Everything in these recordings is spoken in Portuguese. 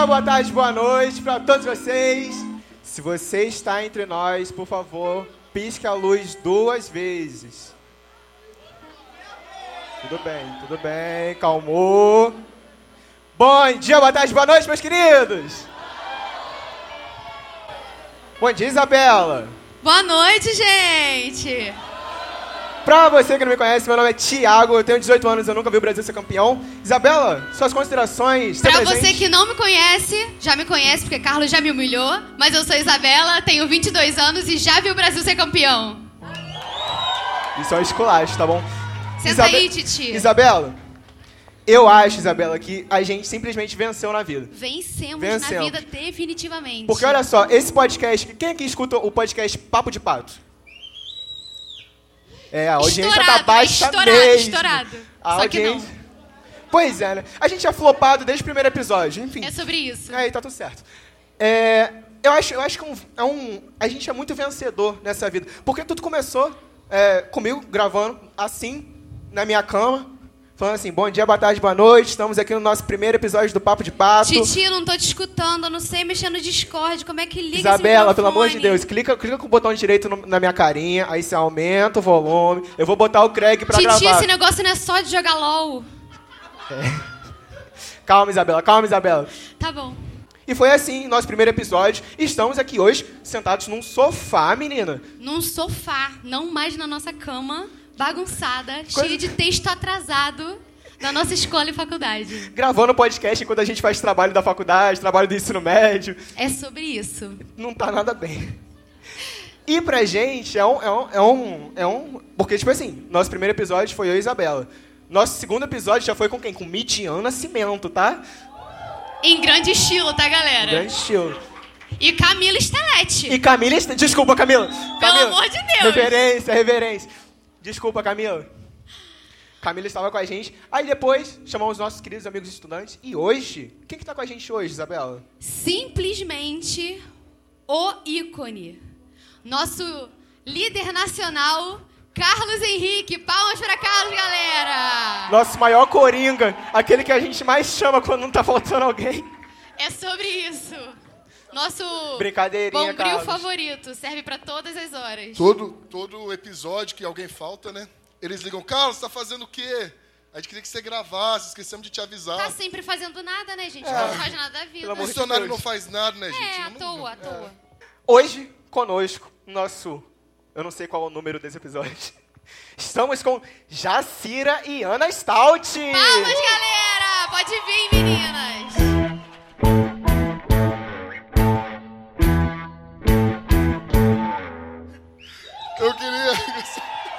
dia, boa tarde, boa noite para todos vocês. Se você está entre nós, por favor, pisque a luz duas vezes. Tudo bem, tudo bem, calmou. Bom dia, boa tarde, boa noite, meus queridos. Bom dia, Isabela. Boa noite, gente. Pra você que não me conhece, meu nome é Thiago, eu tenho 18 anos, eu nunca vi o Brasil ser campeão. Isabela, suas considerações. Pra presente. você que não me conhece, já me conhece porque Carlos já me humilhou, mas eu sou Isabela, tenho 22 anos e já vi o Brasil ser campeão. Isso é um esculacho, tá bom? Senta Isabe... aí, Titi. Isabela, eu acho, Isabela, que a gente simplesmente venceu na vida. Vencemos, Vencemos. na vida definitivamente. Porque olha só, esse podcast, quem aqui escuta o podcast Papo de Pato? É, a audiência tá estourado, tá baixa estourado, mesmo. Estourado, a Só audiência... que não. Pois é, né? A gente é flopado desde o primeiro episódio, enfim. É sobre isso. Aí, tá tudo certo. É, eu acho, eu acho que um, é um, a gente é muito vencedor nessa vida. Porque tudo começou é, comigo gravando assim, na minha cama, Falando assim, bom dia, boa tarde, boa noite. Estamos aqui no nosso primeiro episódio do Papo de Pato. Titi, eu não tô te escutando, eu não sei mexer no Discord. Como é que liga Isabela, pelo amor de Deus, clica, clica com o botão direito no, na minha carinha, aí você aumenta o volume. Eu vou botar o Craig pra Titi, gravar. Titi, esse negócio não é só de jogar LOL. É. Calma, Isabela, calma, Isabela. Tá bom. E foi assim, nosso primeiro episódio. Estamos aqui hoje sentados num sofá, menina. Num sofá, não mais na nossa cama bagunçada, Coisa... cheia de texto atrasado da nossa escola e faculdade. Gravando podcast enquanto a gente faz trabalho da faculdade, trabalho do ensino médio. É sobre isso. Não tá nada bem. E pra gente é um, é um, é um, é um. Porque, tipo assim, nosso primeiro episódio foi eu e Isabela. Nosso segundo episódio já foi com quem? Com Midian Nascimento, tá? Em grande estilo, tá, galera? Em grande estilo. E Camila Stelete. E Camila Desculpa, Camila. Pelo Camila. amor de Deus. Reverência, reverência. Desculpa, Camila. Camila estava com a gente. Aí depois chamamos nossos queridos amigos estudantes. E hoje, quem que está com a gente hoje, Isabela? Simplesmente o ícone. Nosso líder nacional, Carlos Henrique. Palmas para Carlos, galera! Nosso maior coringa. Aquele que a gente mais chama quando não está faltando alguém. É sobre isso. Nosso Brincadeirinha, bombril favorito. Serve para todas as horas. Todo, todo episódio que alguém falta, né? Eles ligam, Carlos, você tá fazendo o quê? A gente queria que você gravasse, esquecemos de te avisar. Tá sempre fazendo nada, né, gente? É. Não faz nada da vida. O funcionário não faz nada, né, gente? É, à toa, à toa. É. Hoje, conosco, nosso... Eu não sei qual é o número desse episódio. Estamos com Jacira e Ana Stout. Palmas, galera! Pode vir, meninas!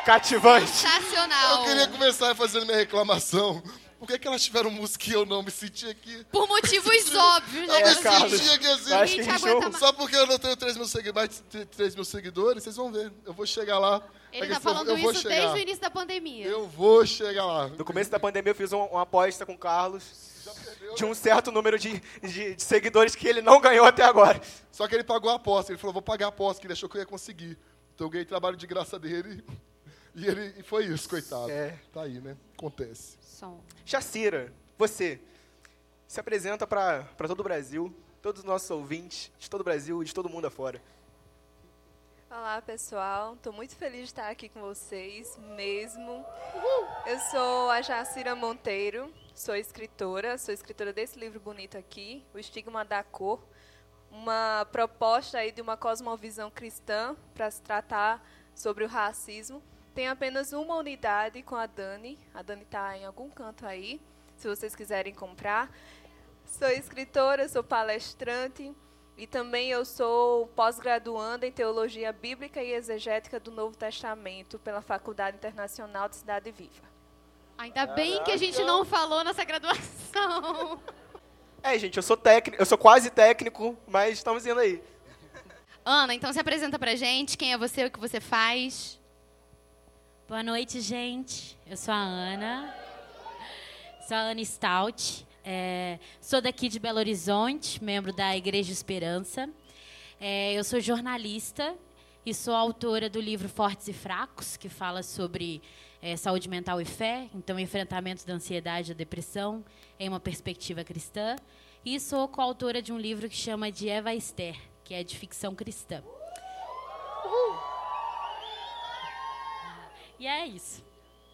Cativante. Sensacional. Eu queria começar fazendo minha reclamação. Por que, que elas tiveram música e eu não me senti aqui? Por motivos óbvios, né? Eu me senti aqui assim. Acho Só porque eu não tenho 3 mil, seguidores, 3 mil seguidores, vocês vão ver. Eu vou chegar lá. Ele tá falando isso chegar. desde o início da pandemia. Eu vou chegar lá. No começo da pandemia eu fiz uma aposta com o Carlos de um certo número de, de, de, seguidores que ele não ganhou até agora. Só que ele pagou a aposta. Ele falou, vou pagar a aposta, que ele achou que eu ia conseguir. Então eu ganhei trabalho de graça dele. E ele e foi isso, coitado. É. Tá aí, né? Acontece. Som. Chacira, você se apresenta para todo o Brasil, todos os nossos ouvintes, de todo o Brasil e de todo mundo afora. Olá, pessoal. Estou muito feliz de estar aqui com vocês mesmo. Eu sou a Jacira Monteiro, sou escritora, sou escritora desse livro bonito aqui, O Estigma da Cor, uma proposta aí de uma cosmovisão cristã para se tratar sobre o racismo. Tem apenas uma unidade com a Dani. A Dani está em algum canto aí, se vocês quiserem comprar. Sou escritora, sou palestrante e também eu sou pós-graduanda em Teologia Bíblica e Exegética do Novo Testamento pela Faculdade Internacional de Cidade Viva. Ainda bem que a gente não falou nessa graduação. É, gente, eu sou técnico, eu sou quase técnico, mas estamos indo aí. Ana, então se apresenta pra gente, quem é você, o que você faz? Boa noite, gente. Eu sou a Ana. Sou a Ana Stout. É, sou daqui de Belo Horizonte, membro da Igreja Esperança. É, eu sou jornalista e sou autora do livro Fortes e Fracos, que fala sobre é, saúde mental e fé, então enfrentamento da ansiedade e depressão em uma perspectiva cristã. e sou coautora de um livro que chama de Eva Esther, que é de ficção cristã. E é isso.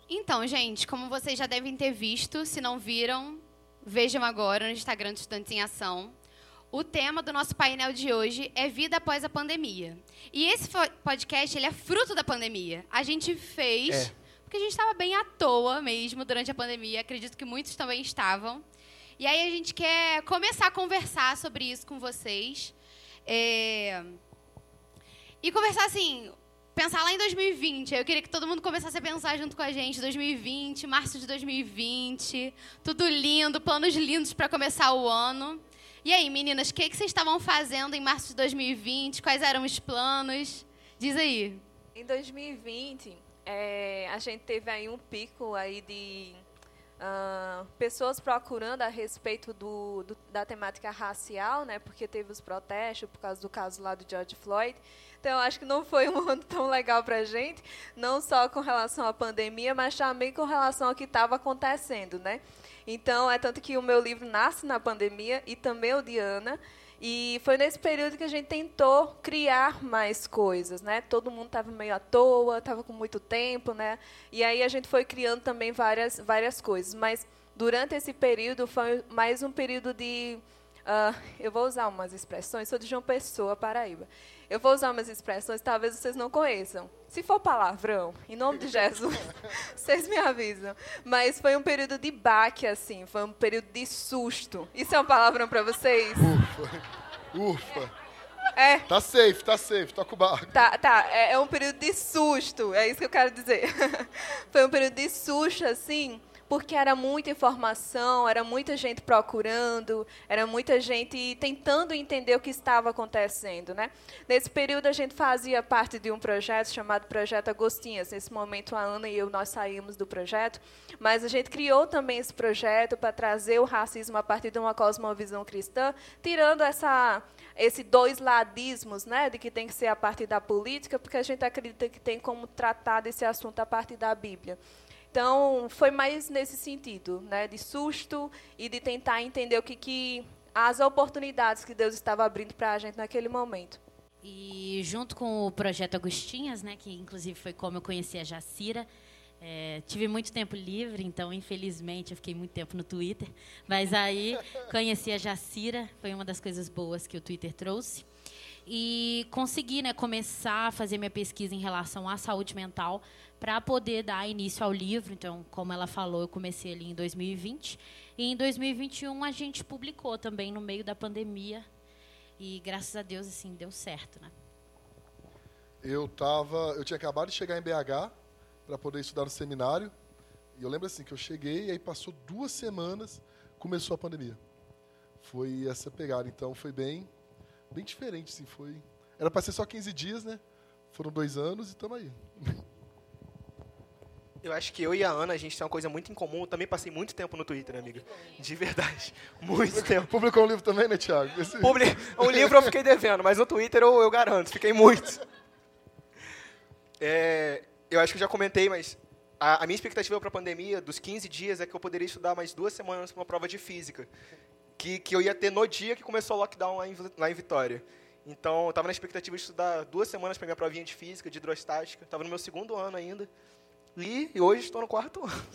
Então, gente, como vocês já devem ter visto, se não viram, vejam agora no Instagram do Estudantes em Ação. O tema do nosso painel de hoje é vida após a pandemia. E esse podcast ele é fruto da pandemia. A gente fez é. porque a gente estava bem à toa mesmo durante a pandemia. Acredito que muitos também estavam. E aí a gente quer começar a conversar sobre isso com vocês. É... E conversar assim, pensar lá em 2020. Eu queria que todo mundo começasse a pensar junto com a gente. 2020, março de 2020, tudo lindo, planos lindos para começar o ano. E aí, meninas, o que, que vocês estavam fazendo em março de 2020? Quais eram os planos? Diz aí. Em 2020, é, a gente teve aí um pico aí de uh, pessoas procurando a respeito do, do, da temática racial, né? Porque teve os protestos por causa do caso lá do George Floyd. Então, acho que não foi um ano tão legal para a gente, não só com relação à pandemia, mas também com relação ao que estava acontecendo, né? Então, é tanto que o meu livro nasce na pandemia e também o de Ana. E foi nesse período que a gente tentou criar mais coisas, né? Todo mundo estava meio à toa, estava com muito tempo, né? E aí a gente foi criando também várias, várias coisas. Mas durante esse período foi mais um período de... Uh, eu vou usar umas expressões, sou de João Pessoa, Paraíba. Eu vou usar umas expressões talvez vocês não conheçam. Se for palavrão, em nome de Jesus, vocês me avisam. Mas foi um período de baque, assim, foi um período de susto. Isso é um palavrão para vocês? Ufa, ufa. É. Tá safe, tá safe, toca o barco. Tá, tá. É, é um período de susto, é isso que eu quero dizer. foi um período de susto, assim, porque era muita informação, era muita gente procurando, era muita gente tentando entender o que estava acontecendo. Né? Nesse período, a gente fazia parte de um projeto chamado Projeto Agostinhas. Nesse momento, a Ana e eu nós saímos do projeto, mas a gente criou também esse projeto para trazer o racismo a partir de uma cosmovisão cristã, tirando essa esse dois ladismos, né, de que tem que ser a partir da política, porque a gente acredita que tem como tratar desse assunto a partir da Bíblia. Então, foi mais nesse sentido, né, de susto e de tentar entender o que, que as oportunidades que Deus estava abrindo para a gente naquele momento. E junto com o projeto Agostinhas, né, que inclusive foi como eu conheci a Jacira, é, tive muito tempo livre, então infelizmente eu fiquei muito tempo no Twitter. Mas aí conheci a Jacira, foi uma das coisas boas que o Twitter trouxe e consegui né, começar a fazer minha pesquisa em relação à saúde mental para poder dar início ao livro. Então, como ela falou, eu comecei ali em 2020 e em 2021 a gente publicou também no meio da pandemia e graças a Deus assim deu certo, né? Eu tava, eu tinha acabado de chegar em BH para poder estudar no seminário e eu lembro assim que eu cheguei e aí passou duas semanas começou a pandemia. Foi essa pegada, então foi bem bem diferente, assim, foi. Era para ser só 15 dias, né? Foram dois anos e estamos aí. Eu acho que eu e a Ana, a gente tem uma coisa muito em comum. Eu também passei muito tempo no Twitter, né, amiga? De verdade. Muito tempo. Publicou um livro também, né, Thiago? Esse... Publi... Um livro eu fiquei devendo, mas no Twitter eu, eu garanto, fiquei muito. É, eu acho que eu já comentei, mas a, a minha expectativa para a pandemia, dos 15 dias, é que eu poderia estudar mais duas semanas para uma prova de física que, que eu ia ter no dia que começou o lockdown lá em, lá em Vitória. Então, eu estava na expectativa de estudar duas semanas para minha provinha de física, de hidrostática. Estava no meu segundo ano ainda. Li e hoje estou no quarto ano.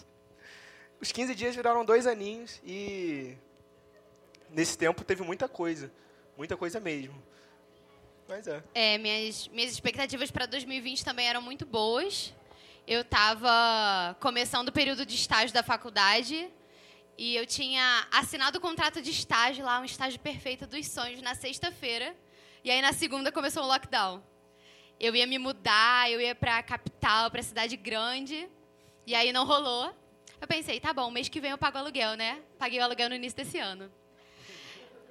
Os 15 dias viraram dois aninhos e nesse tempo teve muita coisa. Muita coisa mesmo. Mas é. É, minhas, minhas expectativas para 2020 também eram muito boas. Eu estava começando o período de estágio da faculdade e eu tinha assinado o contrato de estágio lá, um estágio perfeito dos sonhos, na sexta-feira. E aí na segunda começou o lockdown. Eu ia me mudar, eu ia para a capital, para a cidade grande. E aí não rolou. Eu pensei, tá bom, mês que vem eu pago aluguel, né? Paguei o aluguel no início desse ano.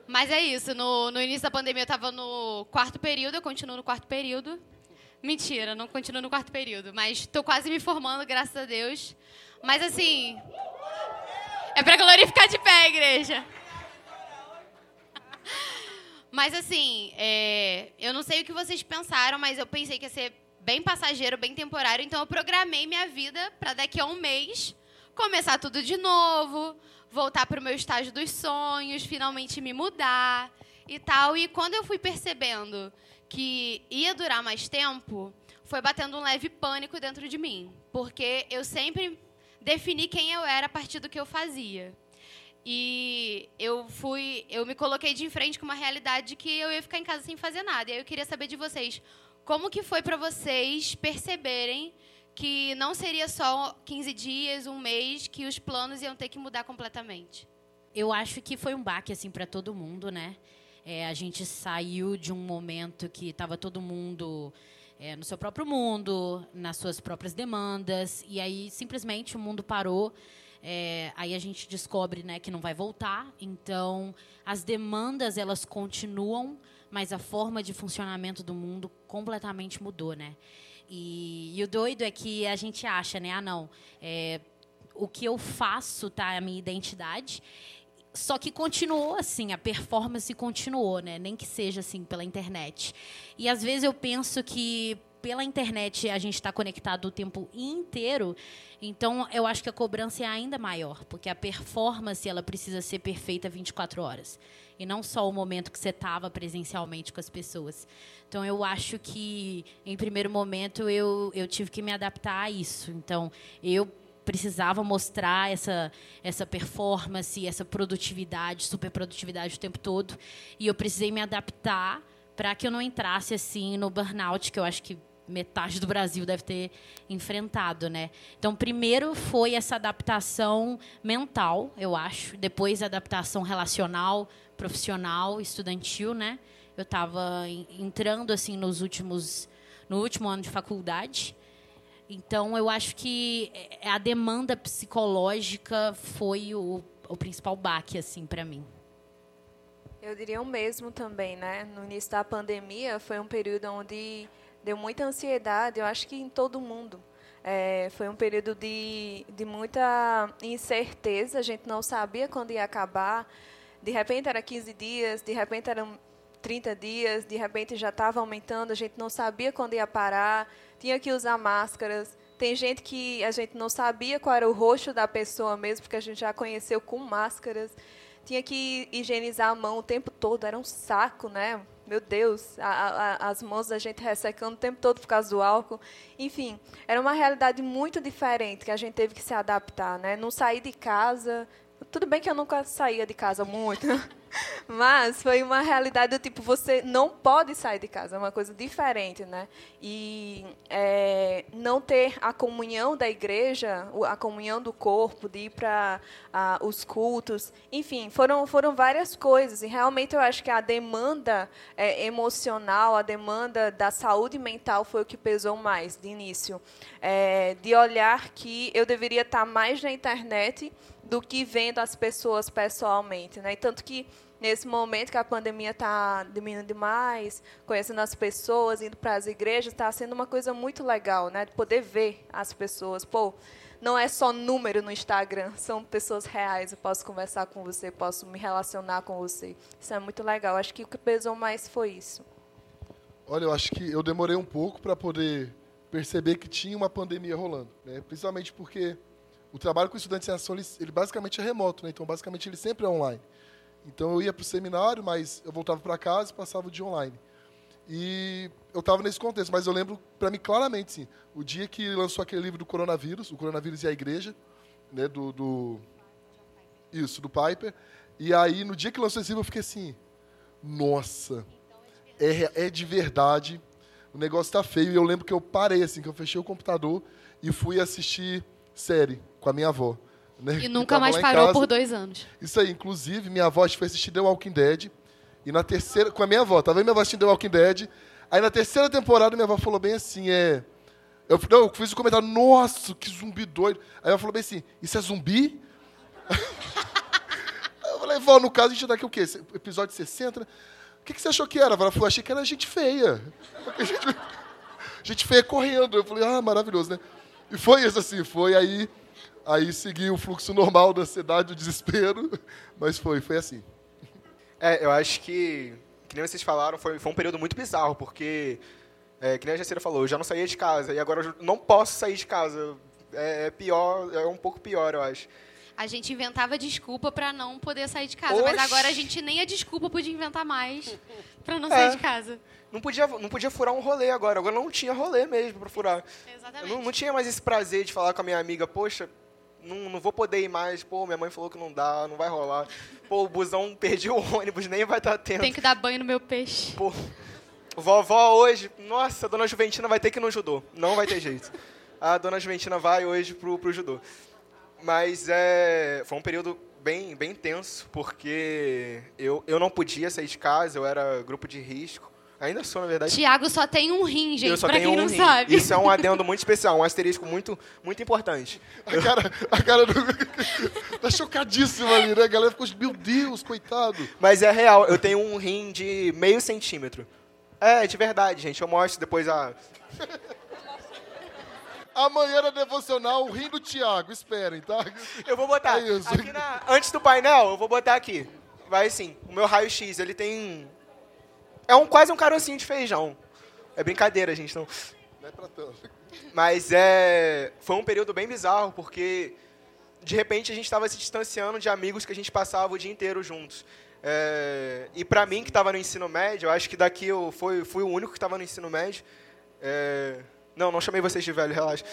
Mas é isso, no, no início da pandemia eu estava no quarto período, eu continuo no quarto período. Mentira, não continuo no quarto período, mas estou quase me formando, graças a Deus. Mas assim, é para glorificar de pé, igreja. Mas assim, é, eu não sei o que vocês pensaram, mas eu pensei que ia ser bem passageiro, bem temporário. Então eu programei minha vida para daqui a um mês começar tudo de novo, voltar para o meu estágio dos sonhos, finalmente me mudar e tal. E quando eu fui percebendo que ia durar mais tempo, foi batendo um leve pânico dentro de mim, porque eu sempre defini quem eu era a partir do que eu fazia. E eu fui, eu me coloquei de frente com uma realidade de que eu ia ficar em casa sem fazer nada. E aí eu queria saber de vocês, como que foi para vocês perceberem que não seria só 15 dias, um mês, que os planos iam ter que mudar completamente? Eu acho que foi um baque assim para todo mundo, né? É, a gente saiu de um momento que estava todo mundo é, no seu próprio mundo, nas suas próprias demandas, e aí simplesmente o mundo parou. É, aí a gente descobre né, que não vai voltar. Então, as demandas elas continuam, mas a forma de funcionamento do mundo completamente mudou, né? E, e o doido é que a gente acha, né? Ah, não. É, o que eu faço tá a minha identidade. Só que continuou assim, a performance continuou, né? Nem que seja assim pela internet. E às vezes eu penso que pela internet a gente está conectado o tempo inteiro, então eu acho que a cobrança é ainda maior, porque a performance ela precisa ser perfeita 24 horas e não só o momento que você estava presencialmente com as pessoas. Então eu acho que em primeiro momento eu, eu tive que me adaptar a isso. Então eu precisava mostrar essa essa performance, essa produtividade, super produtividade o tempo todo, e eu precisei me adaptar para que eu não entrasse assim no burnout que eu acho que metade do Brasil deve ter enfrentado, né? Então, primeiro foi essa adaptação mental, eu acho, depois a adaptação relacional, profissional, estudantil, né? Eu estava entrando assim nos últimos no último ano de faculdade. Então, eu acho que é, a demanda psicológica foi o, o principal baque assim para mim. Eu diria o mesmo também, né? No início da pandemia foi um período onde deu muita ansiedade, eu acho que em todo mundo. É, foi um período de, de muita incerteza, a gente não sabia quando ia acabar. De repente era 15 dias, de repente eram 30 dias, de repente já estava aumentando, a gente não sabia quando ia parar, tinha que usar máscaras. Tem gente que a gente não sabia qual era o rosto da pessoa mesmo, porque a gente já conheceu com máscaras. Tinha que higienizar a mão o tempo todo, era um saco, né? Meu Deus, a, a, as mãos da gente ressecando o tempo todo por causa do álcool. Enfim, era uma realidade muito diferente que a gente teve que se adaptar, né? Não sair de casa. Tudo bem que eu nunca saía de casa muito. Mas foi uma realidade do tipo, você não pode sair de casa, é uma coisa diferente, né? E é, não ter a comunhão da igreja, a comunhão do corpo, de ir para os cultos, enfim, foram, foram várias coisas. E realmente eu acho que a demanda é, emocional, a demanda da saúde mental foi o que pesou mais de início. É, de olhar que eu deveria estar mais na internet do que vendo as pessoas pessoalmente. Né? E tanto que nesse momento que a pandemia está diminuindo demais, conhecendo as pessoas, indo para as igrejas, está sendo uma coisa muito legal, né? De poder ver as pessoas. Pô, não é só número no Instagram, são pessoas reais. Eu posso conversar com você, posso me relacionar com você. Isso é muito legal. Acho que o que pesou mais foi isso. Olha, eu acho que eu demorei um pouco para poder perceber que tinha uma pandemia rolando, né? Principalmente porque o trabalho com estudantes em ação, ele, ele basicamente é remoto, né? então basicamente ele sempre é online. Então eu ia para o seminário, mas eu voltava para casa e passava o dia online. E eu estava nesse contexto, mas eu lembro para mim claramente, sim, o dia que lançou aquele livro do coronavírus, o coronavírus e a igreja, né, do, do isso, do Piper. E aí no dia que lançou esse livro eu fiquei assim, nossa, é, é de verdade, o negócio está feio. E eu lembro que eu parei assim, que eu fechei o computador e fui assistir série com a minha avó. Né, e nunca mais parou casa. por dois anos. Isso aí, inclusive, minha avó foi assistir The Walking Dead. E na terceira, com a minha avó, tava vendo minha avó assistindo The Walking Dead. Aí na terceira temporada, minha avó falou bem assim: é. Eu, não, eu fiz o um comentário, nossa, que zumbi doido. Aí ela falou bem assim: isso é zumbi? eu falei, vó, no caso a gente dá aqui o quê? Episódio 60, né? O que, que você achou que era? Ela falou, achei que era gente feia. Gente, gente feia correndo. Eu falei, ah, maravilhoso, né? E foi isso, assim, foi aí, aí segui o fluxo normal da ansiedade, do desespero, mas foi, foi assim. É, eu acho que, que nem vocês falaram, foi, foi um período muito bizarro, porque, é, que nem a Jacira falou, eu já não saía de casa, e agora eu não posso sair de casa. É, é pior, é um pouco pior, eu acho. A gente inventava desculpa pra não poder sair de casa, mas Oxi. agora a gente nem a desculpa podia inventar mais pra não É. sair de casa. Não podia, não podia furar um rolê agora. Agora não tinha rolê mesmo pra furar. Eu Exatamente. não, não tinha mais esse prazer de falar com a minha amiga, poxa, não, não vou poder ir mais, pô, minha mãe falou que não dá, não vai rolar. Pô, o busão perdi o ônibus, nem vai estar tendo. Tem que dar banho no meu peixe. Pô, vovó hoje, nossa, a dona Juventina vai ter que ir no judô. Não vai ter jeito. A dona Juventina vai hoje pro, pro judô. Mas é, foi um período bem, bem tenso, porque eu, eu não podia sair de casa, eu era grupo de risco. Ainda sou, na verdade. Tiago só tem um rim, gente, eu só pra tenho quem um não rim. sabe. Isso é um adendo muito especial, um asterisco muito, muito importante. A cara, a cara do... tá chocadíssima ali, né? A galera ficou, meu Deus, coitado. Mas é real, eu tenho um rim de meio centímetro. É, de verdade, gente. Eu mostro depois a. Amanhã era devocional, o rim do Thiago, esperem, tá? Eu vou botar. É isso. Aqui na- antes do painel, eu vou botar aqui. Vai assim, o meu raio-x, ele tem. É um, quase um carocinho de feijão. É brincadeira, gente. Não. Não é pra tanto. Mas é. Foi um período bem bizarro, porque de repente a gente estava se distanciando de amigos que a gente passava o dia inteiro juntos. É, e pra mim, que estava no ensino médio, eu acho que daqui eu fui, fui o único que estava no ensino médio. É, não, não chamei vocês de velho, relaxa.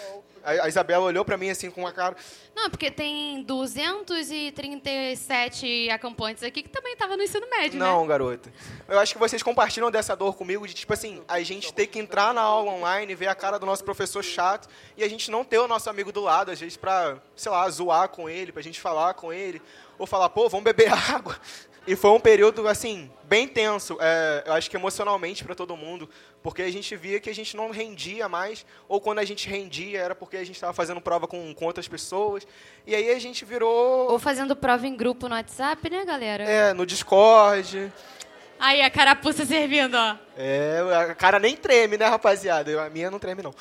A, Isabela olhou pra mim assim com uma cara. Não, porque tem 237 acampantes aqui que também estavam no ensino médio, Não, né? garota. Eu acho que vocês compartilham dessa dor comigo de, tipo assim, a gente ter que entrar na aula online, ver a cara do nosso professor chato e a gente não ter o nosso amigo do lado, às vezes, pra, sei lá, zoar com ele, pra gente falar com ele, ou falar, pô, vamos beber água. E foi um período, assim, bem tenso, é, eu acho que emocionalmente pra todo mundo, porque a gente via que a gente não rendia mais, ou quando a gente rendia era porque a gente estava fazendo prova com, com outras pessoas, e aí a gente virou, Ou fazendo prova em grupo no WhatsApp, né, galera? é, no Discord, Aí, a carapuça servindo, ó. É, a cara nem treme, né, rapaziada? A minha não treme, não.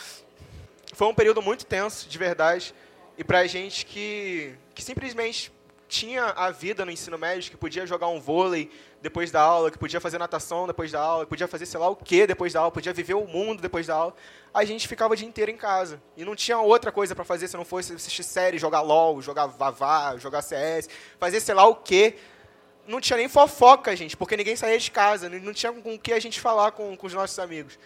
Foi um período muito tenso, de verdade. E pra gente que, que simplesmente tinha a vida no ensino médio, que podia jogar um vôlei depois da aula, que podia fazer natação depois da aula, que podia fazer sei lá o que depois da aula, podia viver o mundo depois da aula, a gente ficava o dia inteiro em casa. E não tinha outra coisa pra fazer se não fosse assistir série, jogar LOL, jogar Vavá, jogar CS, fazer sei lá o que não tinha nem fofoca, gente, porque ninguém saía de casa, não não tinha com o que a gente falar com, com os nossos amigos.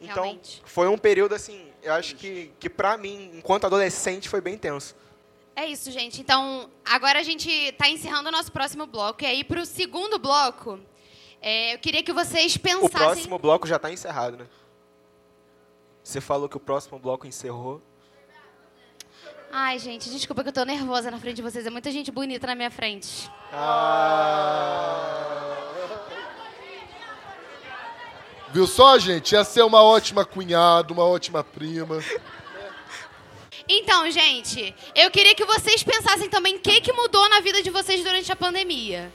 Então, Realmente. foi um período, assim, eu acho que, que pra mim, enquanto adolescente, foi bem tenso. É isso, gente. Então, agora a gente está encerrando o nosso próximo bloco. E aí, para o segundo bloco, é, eu queria que vocês O pensassem... próximo bloco já tá encerrado, né? Você falou que o próximo bloco encerrou. Ai, gente, desculpa que eu tô nervosa na frente de vocês. É muita gente bonita na minha frente. Viu só, gente? Ia ser uma ótima cunhada, uma ótima prima. Então, gente, eu queria que vocês pensassem também o que, que mudou na vida de vocês durante a pandemia.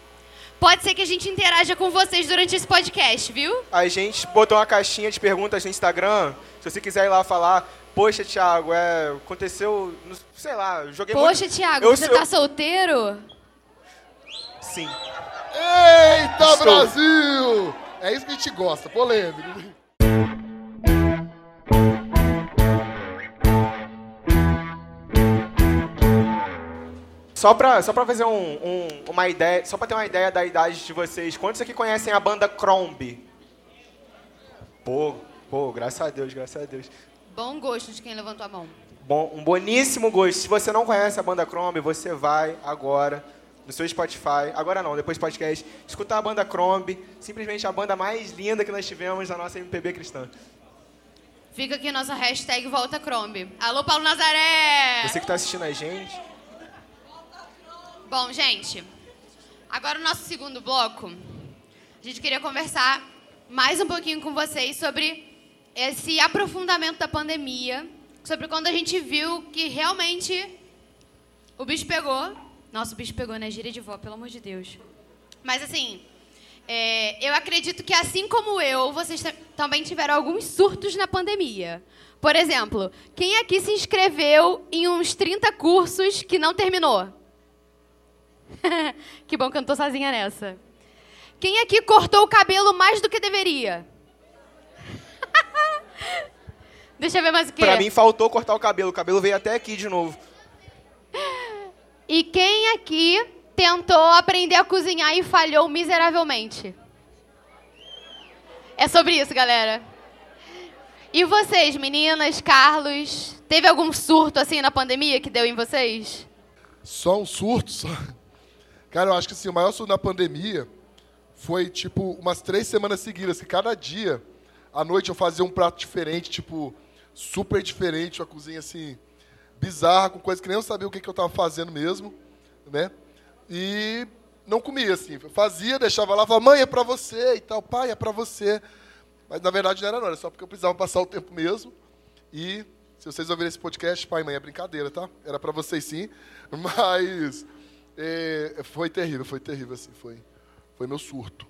Pode ser que a gente interaja com vocês durante esse podcast, viu? A gente botou uma caixinha de perguntas no Instagram. Se você quiser ir lá falar, poxa, Thiago, é, aconteceu, não- sei lá, joguei Poxa, muito... Thiago, eu, você eu- tá solteiro? Sim. Eita, Estou. Brasil! É isso que a gente gosta, polêmico. Só pra, só pra fazer um, um- uma ideia, só pra ter uma ideia da idade de vocês, quantos aqui conhecem a banda Crombie? Pô, pô, graças a Deus, graças a Deus. Bom gosto de quem levantou a mão. Bom, um boníssimo gosto. Se você não conhece a banda Crombie, você vai agora no seu Spotify, agora não, depois do podcast, escutar a banda Crombie, simplesmente a banda mais linda que nós tivemos na nossa MPB cristã. Fica aqui nossa hashtag Volta Crombe. Alô, Paulo Nazaré! Você que tá assistindo a gente, Bom, gente, agora o nosso segundo bloco, a gente queria conversar mais um pouquinho com vocês sobre esse aprofundamento da pandemia, sobre quando a gente viu que realmente o bicho pegou. Nossa, o bicho pegou, né? Gíria de vó, pelo amor de Deus. Mas assim, é, eu acredito que assim como eu, vocês ta- também tiveram alguns surtos na pandemia. Por exemplo, quem aqui se inscreveu em uns 30 cursos que não terminou? que bom que eu não tô sozinha nessa. Quem aqui cortou o cabelo mais do que deveria? Deixa eu ver mais o que. Pra mim faltou cortar o cabelo. O cabelo veio até aqui de novo. E quem aqui tentou aprender a cozinhar e falhou miseravelmente? É sobre isso, galera. E vocês, meninas, Carlos, teve algum surto assim na pandemia que deu em vocês? Só um surto? Só... Cara, eu acho que assim, o maior surto na pandemia foi, tipo, umas três semanas seguidas, que cada dia, à noite, eu fazia um prato diferente, tipo, super diferente, uma cozinha, assim, bizarra, com coisas que nem eu sabia o que, que eu estava fazendo mesmo, né? E não comia, assim. Eu fazia, deixava lá, falava, mãe, é para você e tal, pai, é para você. Mas, na verdade, não era não, era só porque eu precisava passar o tempo mesmo. E, se vocês ouvirem esse podcast, pai e mãe, é brincadeira, tá? Era para vocês sim, mas é, foi terrível, foi terrível, assim, foi, foi meu surto.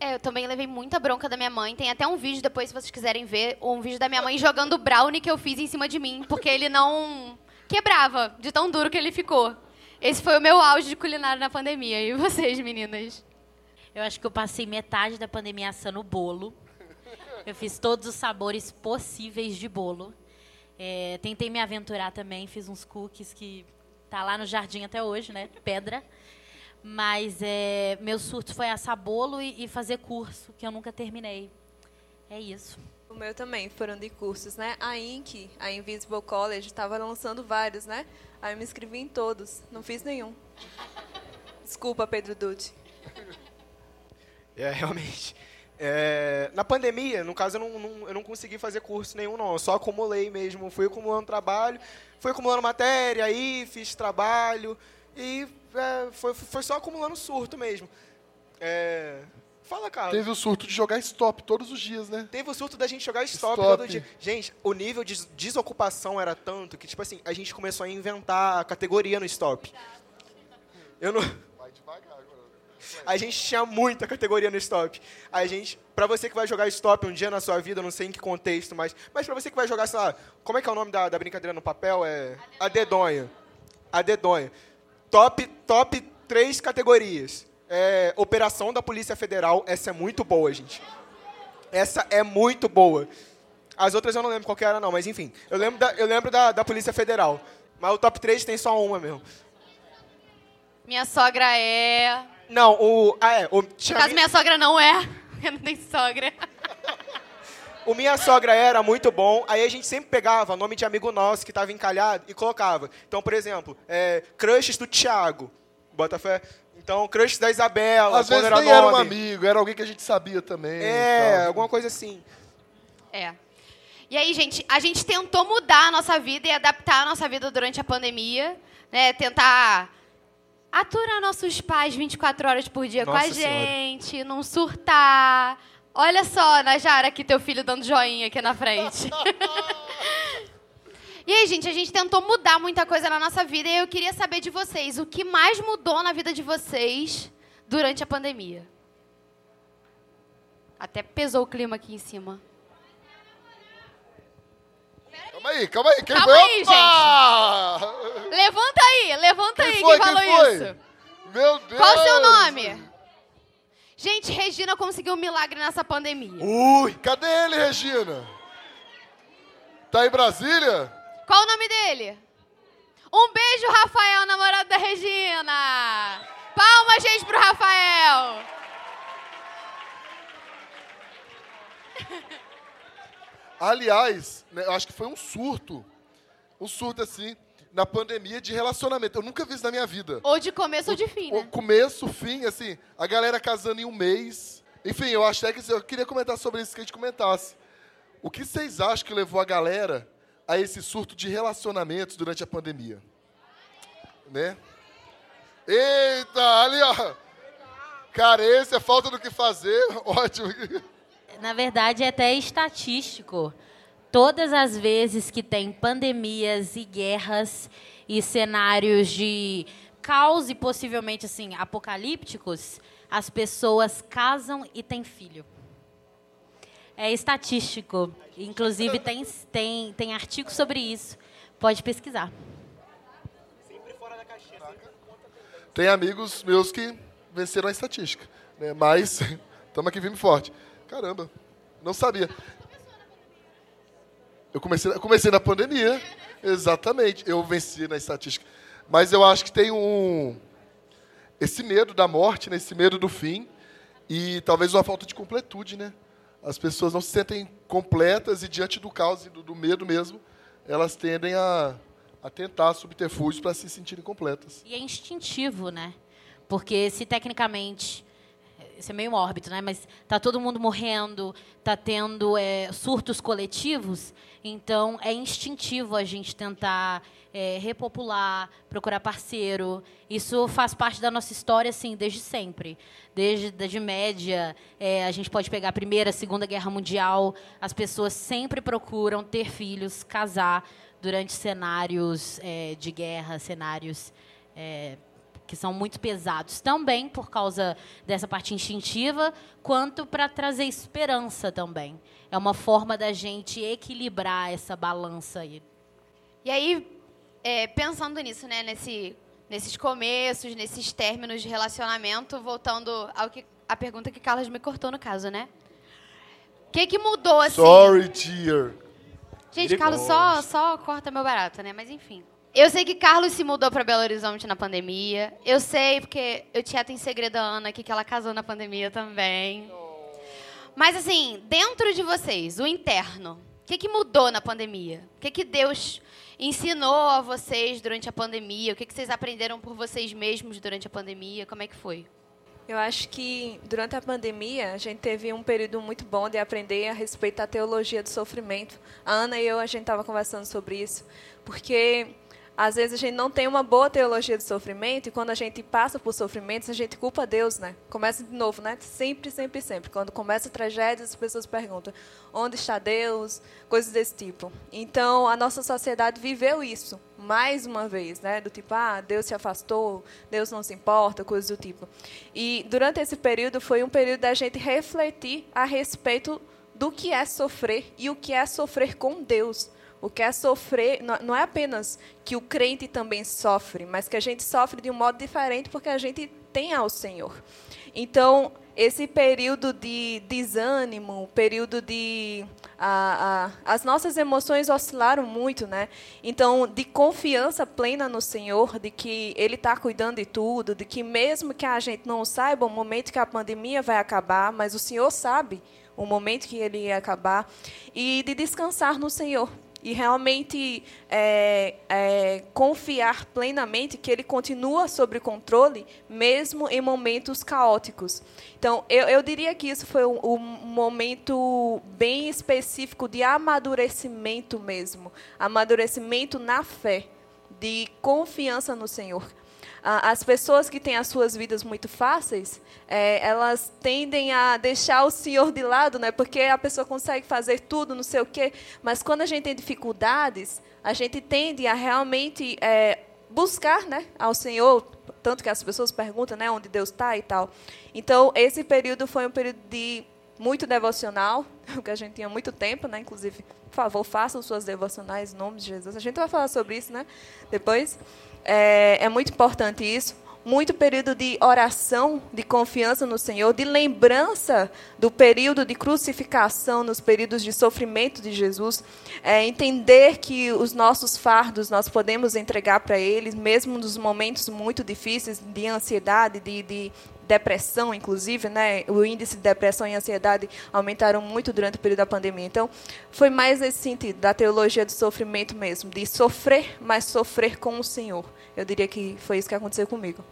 É, eu também levei muita bronca da minha mãe. Tem até um vídeo depois, se vocês quiserem ver, um vídeo da minha mãe jogando brownie que eu fiz em cima de mim, porque ele não quebrava de tão duro que ele ficou. Esse foi o meu auge de culinária na pandemia. E vocês, meninas? Eu acho que eu passei metade da pandemia assando bolo. Eu fiz todos os sabores possíveis de bolo. É, tentei me aventurar também, fiz uns cookies que tá lá no jardim até hoje, né? Pedra. Mas é, meu surto foi assar bolo e, e fazer curso, que eu nunca terminei. É isso. O meu também foram de cursos, né? A Inc, a Invisible College, estava lançando vários, né? Aí eu me inscrevi em todos, não fiz nenhum. Desculpa, Pedro Dutti. É, realmente. É, na pandemia, no caso, eu não, não, eu não consegui fazer curso nenhum, não. Eu só acumulei mesmo. Fui acumulando trabalho, fui acumulando matéria, aí fiz trabalho. E é, foi, foi só acumulando surto mesmo. É, fala, cara. Teve o surto de jogar stop todos os dias, né? Teve o surto da gente jogar stop, Stop. todo dia. Gente, o nível de desocupação era tanto que, tipo assim, a gente começou a inventar a categoria no stop. Eu não... Vai devagar. A gente tinha muita categoria no stop. A gente, pra você que vai jogar stop um dia na sua vida, eu não sei em que contexto, mas, mas pra você que vai jogar, sei lá, como é que é o nome da, da brincadeira no papel? É a dedonha. A dedonha. Top, top três categorias. É, operação da Polícia Federal, essa é muito boa, gente. Essa é muito boa. As outras eu não lembro qual que era, não, mas enfim. Eu lembro da, eu lembro da, da Polícia Federal. Mas o top 3 tem só uma mesmo. Minha sogra é. Não, o. Ah, é. O, tinha caso, mi- minha sogra não é. Eu não tenho sogra. O Minha Sogra era muito bom, aí a gente sempre pegava nome de amigo nosso que estava encalhado e colocava. Então, por exemplo, é, crushes do Thiago, bota fé. Então, crushes da Isabela, Às quando vezes era nem era um nome. amigo, era alguém que a gente sabia também. É, tal. alguma coisa assim. É. E aí, gente, a gente tentou mudar a nossa vida e adaptar a nossa vida durante a pandemia, né? Tentar aturar nossos pais 24 horas por dia com a Nossa Senhora. gente, não surtar. Olha só, Najara, aqui teu filho dando joinha aqui na frente. e aí, gente, a gente tentou mudar muita coisa na nossa vida e eu queria saber de vocês, o que mais mudou na vida de vocês durante a pandemia? Até pesou o clima aqui em cima. Calma aí, calma aí. Quem Calma foi? aí, Opa! Levanta aí, levanta Quem aí foi? quem falou Quem isso. Meu Deus! Qual o seu nome? Gente, Regina conseguiu um milagre nessa pandemia. Ui, cadê ele, Regina? Tá em Brasília? Qual o nome dele? Um beijo, Rafael, namorado da Regina. Palmas, gente, pro Rafael. Aliás, né, eu acho que foi um surto. Um surto, assim, na pandemia de relacionamento. Eu nunca vi isso na minha vida. Ou de começo ou de fim, O né? começo, o fim, assim, a galera casando em um mês. Enfim, eu achei que eu queria comentar sobre isso que a gente comentasse. O que vocês acham que levou a galera a esse surto de relacionamentos durante a pandemia? Né? Eita, ali, ó. Carência, falta do que fazer. Ótimo. Na verdade, é até estatístico. Todas as vezes que tem pandemias e guerras e cenários de caos e possivelmente assim apocalípticos, as pessoas casam e têm filho. É estatístico. Inclusive tem tem tem artigo sobre isso. Pode pesquisar. Tem amigos meus que venceram a estatística, né? Mas estamos aqui e forte. Caramba, não sabia. Eu comecei, eu comecei na pandemia, exatamente. Eu venci na estatística. Mas eu acho que tem um esse medo da morte, né? esse medo do fim e talvez uma falta de completude, né? As pessoas não se sentem completas e diante do caos e do, do medo mesmo, elas tendem a, a tentar subterfúgios para se sentirem completas. E é instintivo, né? Porque se tecnicamente isso é meio órbito, né? Mas tá todo mundo morrendo, tá tendo é, surtos coletivos, então é instintivo a gente tentar é, repopular, procurar parceiro. Isso faz parte da nossa história, assim, desde sempre. Desde de média, é, a gente pode pegar a Primeira, Segunda Guerra Mundial, as pessoas sempre procuram ter filhos, casar durante cenários é, de guerra, cenários é, que são muito pesados, também por causa dessa parte instintiva, quanto para trazer esperança também. É uma forma da gente equilibrar essa balança aí. E aí, é, pensando nisso, né, nesse, nesses começos, nesses términos de relacionamento, voltando ao que a pergunta que Carlos me cortou no caso, né? O que, que mudou assim? Sorry, dear. Gente, Carlos só, só corta meu barato, né? Mas enfim. Eu sei que Carlos se mudou para Belo Horizonte na pandemia. Eu sei porque eu tinha em segredo a Ana aqui que ela casou na pandemia também. Mas assim, dentro de vocês, o interno, o que, que mudou na pandemia? O que, que Deus ensinou a vocês durante a pandemia? O que, que vocês aprenderam por vocês mesmos durante a pandemia? Como é que foi? Eu acho que durante a pandemia a gente teve um período muito bom de aprender a respeito da teologia do sofrimento. A Ana e eu a gente estava conversando sobre isso, porque às vezes a gente não tem uma boa teologia do sofrimento e quando a gente passa por sofrimentos, a gente culpa Deus, né? Começa de novo, né? Sempre, sempre, sempre. Quando começa tragédias, as pessoas perguntam: onde está Deus? Coisas desse tipo. Então, a nossa sociedade viveu isso mais uma vez, né? Do tipo, ah, Deus se afastou, Deus não se importa, coisas do tipo. E durante esse período foi um período da gente refletir a respeito do que é sofrer e o que é sofrer com Deus. O que é sofrer não é apenas que o crente também sofre, mas que a gente sofre de um modo diferente porque a gente tem ao Senhor. Então, esse período de desânimo, período de a, a, as nossas emoções oscilaram muito, né? Então, de confiança plena no Senhor, de que Ele está cuidando de tudo, de que mesmo que a gente não saiba o momento que a pandemia vai acabar, mas o Senhor sabe o momento que ele ia acabar, e de descansar no Senhor, e realmente é, é, confiar plenamente que ele continua sob controle, mesmo em momentos caóticos. Então, eu, eu diria que isso foi um, um, momento bem específico de amadurecimento mesmo amadurecimento na fé, de confiança no Senhor. As pessoas que têm as suas vidas muito fáceis, é, elas tendem a deixar o Senhor de lado, né? Porque a pessoa consegue fazer tudo, não sei o quê. Mas quando a gente tem dificuldades, a gente tende a realmente é, buscar, né, ao Senhor. Tanto que as pessoas perguntam, né, onde Deus está e tal. Então esse período foi um período de muito devocional, porque a gente tinha muito tempo, né? Inclusive, por favor, façam suas devocionais em nome de Jesus. A gente vai falar sobre isso, né? Depois. É, é muito importante isso. Muito período de oração, de confiança no Senhor, de lembrança do período de crucificação, nos períodos de sofrimento de Jesus. É, entender que os nossos fardos nós podemos entregar para eles, mesmo nos momentos muito difíceis de ansiedade, de, de depressão, inclusive, né? O índice de depressão e ansiedade aumentaram muito durante o período da pandemia. Então, foi mais nesse sentido, da teologia do sofrimento mesmo, de sofrer, mas sofrer com o Senhor. Eu diria que foi isso que aconteceu comigo.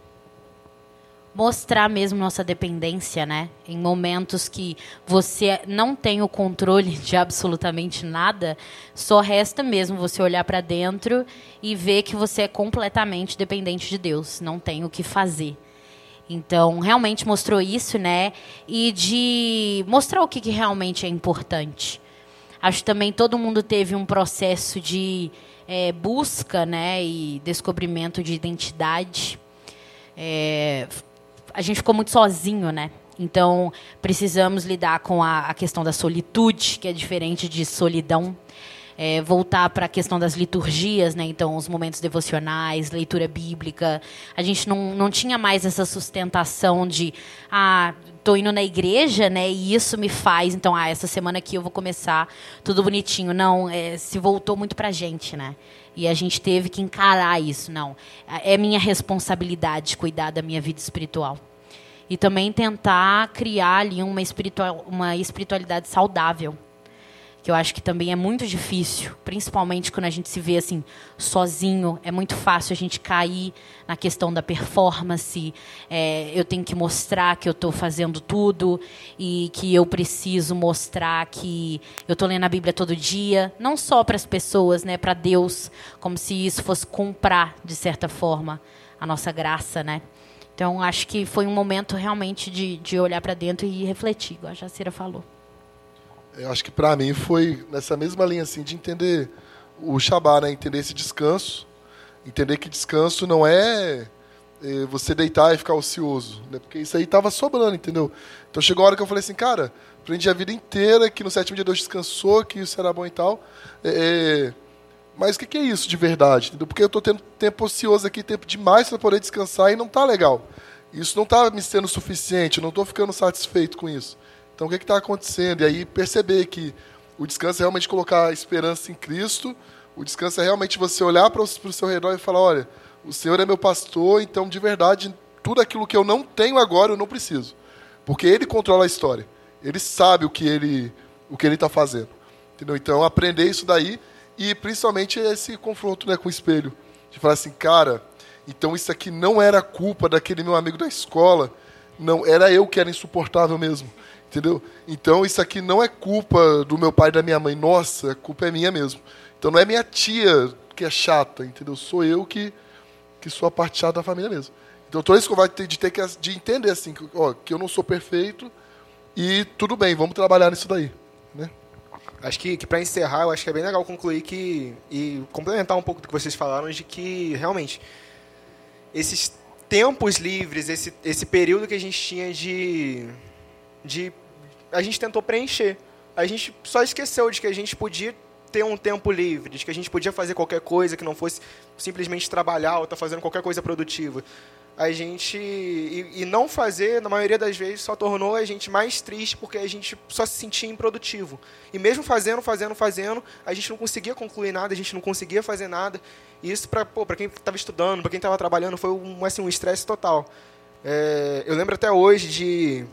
Mostrar mesmo nossa dependência, né? Em momentos que você não tem o controle de absolutamente nada, só resta mesmo você olhar para dentro e ver que você é completamente dependente de Deus, não tem o que fazer. Então, realmente mostrou isso, né? E de mostrar o que, que realmente é importante. Acho que também todo mundo teve um processo de é, busca, né? E descobrimento de identidade. É, a gente ficou muito sozinho, né? Então, precisamos lidar com a, a questão da solitude, que é diferente de solidão. É, voltar para a questão das liturgias, né? Então, os momentos devocionais, leitura bíblica. A gente não, não tinha mais essa sustentação de, ah, tô indo na igreja, né? E isso me faz, então, ah, essa semana aqui eu vou começar tudo bonitinho. Não, é, se voltou muito para a gente, né? E a gente teve que encarar isso. Não, é minha responsabilidade cuidar da minha vida espiritual. E também tentar criar ali uma, espiritual, uma espiritualidade saudável que eu acho que também é muito difícil, principalmente quando a gente se vê assim sozinho, é muito fácil a gente cair na questão da performance. É, eu tenho que mostrar que eu estou fazendo tudo e que eu preciso mostrar que eu estou lendo a Bíblia todo dia, não só para as pessoas, né, para Deus, como se isso fosse comprar de certa forma a nossa graça, né? Então acho que foi um momento realmente de, de olhar para dentro e refletir, igual a Jacira falou. Eu acho que para mim foi nessa mesma linha assim de entender o Shabá, né? Entender esse descanso, entender que descanso não é, é você deitar e ficar ocioso, né? Porque isso aí tava sobrando, entendeu? Então chegou a hora que eu falei assim, cara, aprendi a vida inteira que no sétimo dia Deus descansou, que isso era bom e tal. É mas o que, que é isso de verdade? Entendeu? Porque eu estou tendo tempo ocioso aqui, tempo demais para poder descansar e não tá legal. Isso não está me sendo suficiente, eu não estou ficando satisfeito com isso. Então, o que está acontecendo? E aí perceber que o descanso é realmente colocar a esperança em Cristo, o descanso é realmente você olhar para o seu redor e falar: olha, o Senhor é meu pastor, então de verdade, tudo aquilo que eu não tenho agora eu não preciso. Porque Ele controla a história. Ele sabe o que Ele o que ele está fazendo. Entendeu? Então, aprender isso daí e principalmente esse confronto né, com o espelho. De falar assim, cara, então isso aqui não era culpa daquele meu amigo da escola, não, era eu que era insuportável mesmo. Entendeu? Então isso aqui não é culpa do meu pai e da minha mãe. Nossa, a culpa é minha mesmo. Então não é minha tia que é chata, entendeu? Sou eu que, que sou a parte chata da família mesmo. Então toda isso que eu vou ter de ter que de entender assim, que, ó, que eu não sou perfeito e tudo bem, vamos trabalhar nisso daí, né? Acho que, que para encerrar, eu acho que é bem legal concluir que e complementar um pouco do que vocês falaram de que realmente esses tempos livres, esse, esse período que a gente tinha de de a gente tentou preencher. A gente só esqueceu de que a gente podia ter um tempo livre, de que a gente podia fazer qualquer coisa que não fosse simplesmente trabalhar ou estar tá fazendo qualquer coisa produtiva. A gente e, e, não fazer, na maioria das vezes, só tornou a gente mais triste porque a gente só se sentia improdutivo. E mesmo fazendo, fazendo, fazendo, a gente não conseguia concluir nada, a gente não conseguia fazer nada. E isso para quem estava estudando, para quem estava trabalhando, foi um assim um estresse total. É, eu lembro até hoje de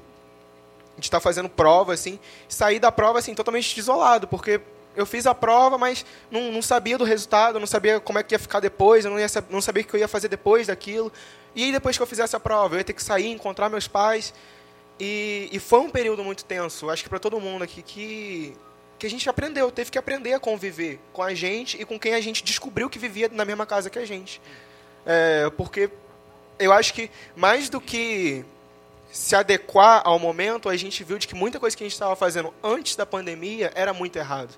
a gente está fazendo prova, assim, sair da prova, assim, totalmente isolado, porque eu fiz a prova, mas não, não sabia do resultado, não sabia como é que ia ficar depois, eu não, ia, não sabia o que eu ia fazer depois daquilo. E aí, depois que eu fizesse a prova, eu ia ter que sair, encontrar meus pais. E, e foi um período muito tenso, acho que para todo mundo aqui, que, que a gente aprendeu, teve que aprender a conviver com a gente e com quem a gente descobriu que vivia na mesma casa que a gente. É, porque eu acho que mais do que se adequar ao momento, a gente viu de que muita coisa que a gente estava fazendo antes da pandemia era muito errado.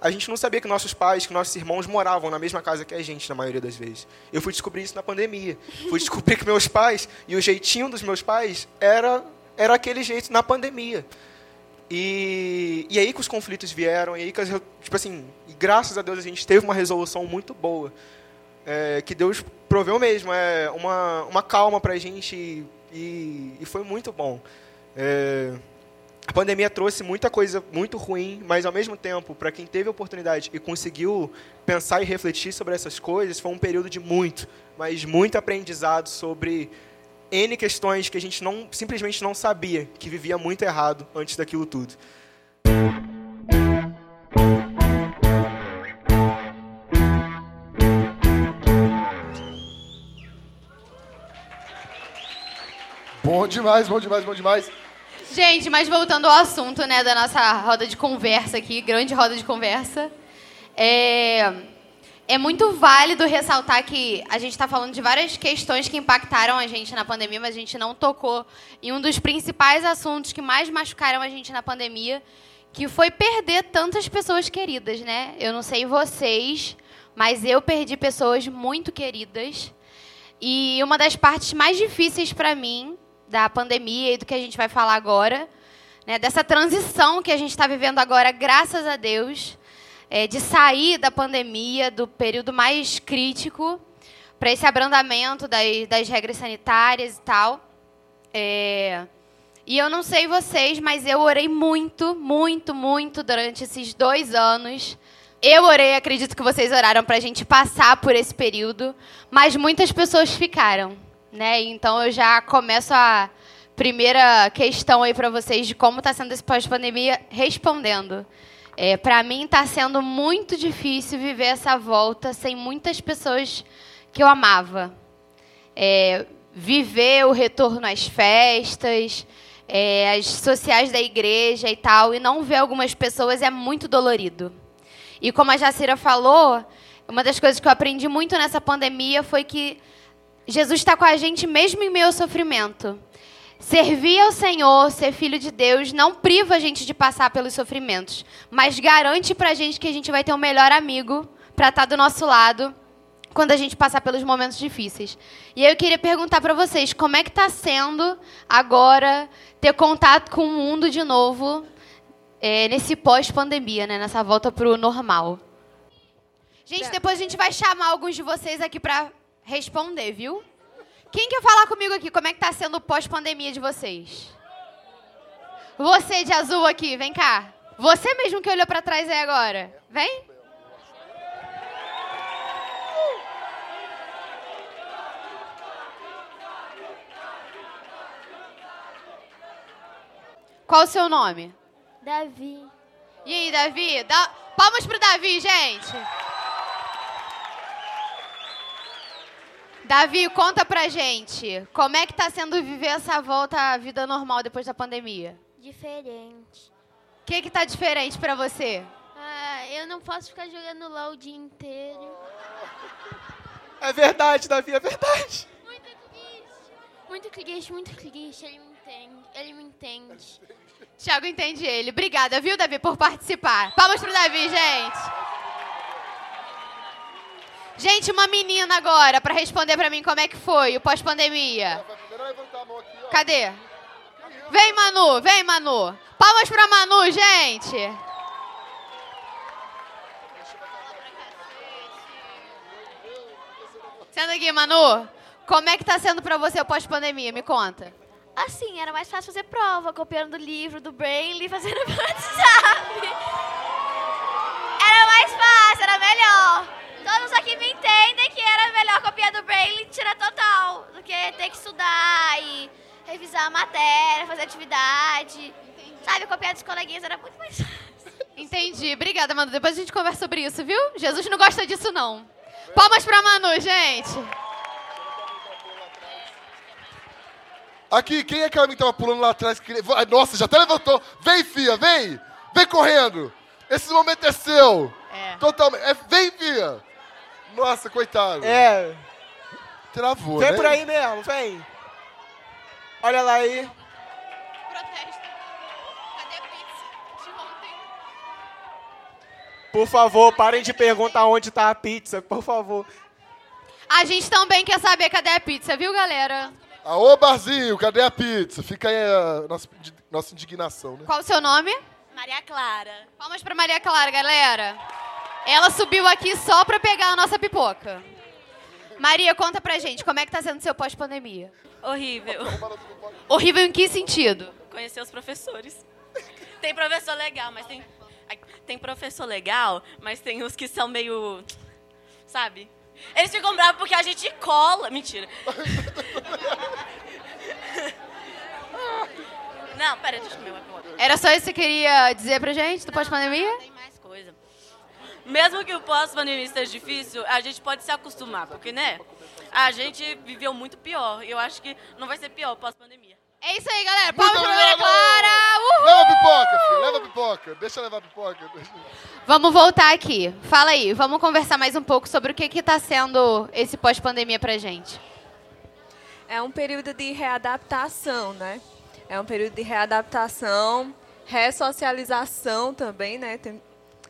A gente não sabia que nossos pais, que nossos irmãos moravam na mesma casa que a gente, na maioria das vezes. Eu fui descobrir isso na pandemia. Fui descobrir que meus pais, e o jeitinho dos meus pais, era, era aquele jeito na pandemia. E, e aí que os conflitos vieram, e aí que, tipo assim, graças a Deus a gente teve uma resolução muito boa. É, que Deus proveu mesmo, é uma, uma calma para a gente e, e foi muito bom. É, a pandemia trouxe muita coisa muito ruim, mas ao mesmo tempo, para quem teve oportunidade e conseguiu pensar e refletir sobre essas coisas, foi um período de muito, mas muito aprendizado sobre N questões que a gente não simplesmente não sabia, que vivia muito errado antes daquilo tudo. Bom demais, bom demais, bom demais. Gente, mas voltando ao assunto, né, da nossa roda de conversa aqui, grande roda de conversa, é, é muito válido ressaltar que a gente está falando de várias questões que impactaram a gente na pandemia, mas a gente não tocou em um dos principais assuntos que mais machucaram a gente na pandemia, que foi perder tantas pessoas queridas, né? Eu não sei vocês, mas eu perdi pessoas muito queridas. E uma das partes mais difíceis para mim da pandemia e do que a gente vai falar agora, né, dessa transição que a gente está vivendo agora, graças a Deus, é, de sair da pandemia, do período mais crítico, para esse abrandamento das, das, regras sanitárias e tal. É, e eu não sei vocês, mas eu orei muito, muito, muito durante esses dois anos. Eu orei, acredito que vocês oraram para a gente passar por esse período, mas muitas pessoas ficaram, né? Então eu já começo a primeira questão aí para vocês de como está sendo esse pós-pandemia respondendo. É, para mim está sendo muito difícil viver essa volta sem muitas pessoas que eu amava. É, viver o retorno às festas, é, as sociais da igreja e tal, e não ver algumas pessoas é muito dolorido. E como a Jacira falou, uma das coisas que eu aprendi muito nessa pandemia foi que Jesus está com a gente mesmo em meio ao sofrimento. Servir ao Senhor, ser filho de Deus, não priva a gente de passar pelos sofrimentos, mas garante para a gente que a gente vai ter um melhor amigo para estar tá do nosso lado quando a gente passar pelos momentos difíceis. E aí eu queria perguntar para vocês, como é que está sendo agora ter contato com o mundo de novo é, nesse pós-pandemia, né, nessa volta para o normal? Gente, depois a gente vai chamar alguns de vocês aqui para responder, viu? Quem quer falar comigo aqui? Como é que tá sendo o pós-pandemia de vocês? Você de azul aqui, vem cá. Você mesmo que olhou para trás aí agora. Vem. Qual o seu nome? Davi. E aí, Davi? Dá... Palmas pro Davi, gente. Davi, conta pra gente, como é que tá sendo viver essa volta à vida normal depois da pandemia? Diferente. O que que tá diferente pra você? Ah, eu não posso ficar jogando LOL o dia inteiro. É verdade, Davi, é verdade. Muito triste. Muito triste, muito triste. Ele me entende. Ele me entende. Tiago entende ele. Obrigada, viu, Davi, por participar. Palmas pro Davi, gente. Gente, uma menina agora para responder para mim como é que foi o pós-pandemia. Cadê? Vem, Manu, vem, Manu. Palmas para Manu, gente. Senta aqui, Manu. Como é que tá sendo para você o pós-pandemia? Me conta. Assim, era mais fácil fazer prova, copiando o livro do Braille, fazendo WhatsApp. Era mais fácil, era melhor. Coleguinhas era muito mais fácil. Entendi. Obrigada, Manu. Depois a gente conversa sobre isso, viu? Jesus não gosta disso, não. Palmas pra Manu, gente. Aqui, quem é que tava pulando lá atrás? Nossa, já até levantou. Vem, fia, vem. Vem correndo. Esse momento é seu. É. Totalmente. É, vem, fia. Nossa, coitado. É. Travou, Vem né? por aí mesmo, vem. Olha lá aí. Protesto. Cadê a pizza de ontem? Por favor, parem de perguntar onde está a pizza, por favor. A gente também quer saber cadê a pizza, viu, galera? Aô, barzinho, cadê a pizza? Fica aí a nossa, nossa indignação, né? Qual o seu nome? Maria Clara. Palmas para Maria Clara, galera. Ela subiu aqui só para pegar a nossa pipoca. Maria, conta pra gente, como é que tá sendo seu pós-pandemia? Horrível. Horrível em que sentido? Conhecer os professores. Tem professor legal, mas tem tem professor legal, mas tem os que são meio, sabe? Eles ficam bravos porque a gente cola. Mentira. Não, pera, deixa eu comer uma Era só isso que você queria dizer pra gente do pós-pandemia? Tem mais coisa mesmo que o pós-pandemia esteja difícil, a gente pode se acostumar, porque, né, a gente viveu muito pior. E eu acho que não vai ser pior pós-pandemia. É isso aí, galera. Palmas pra Maria Clara. Uhul! Leva a pipoca, filho. Leva a pipoca. Deixa eu levar a pipoca. Vamos voltar aqui. Fala aí. Vamos conversar mais um pouco sobre o que está sendo esse pós-pandemia pra gente. É um período de readaptação, né? É um período de readaptação, ressocialização também, né? Tem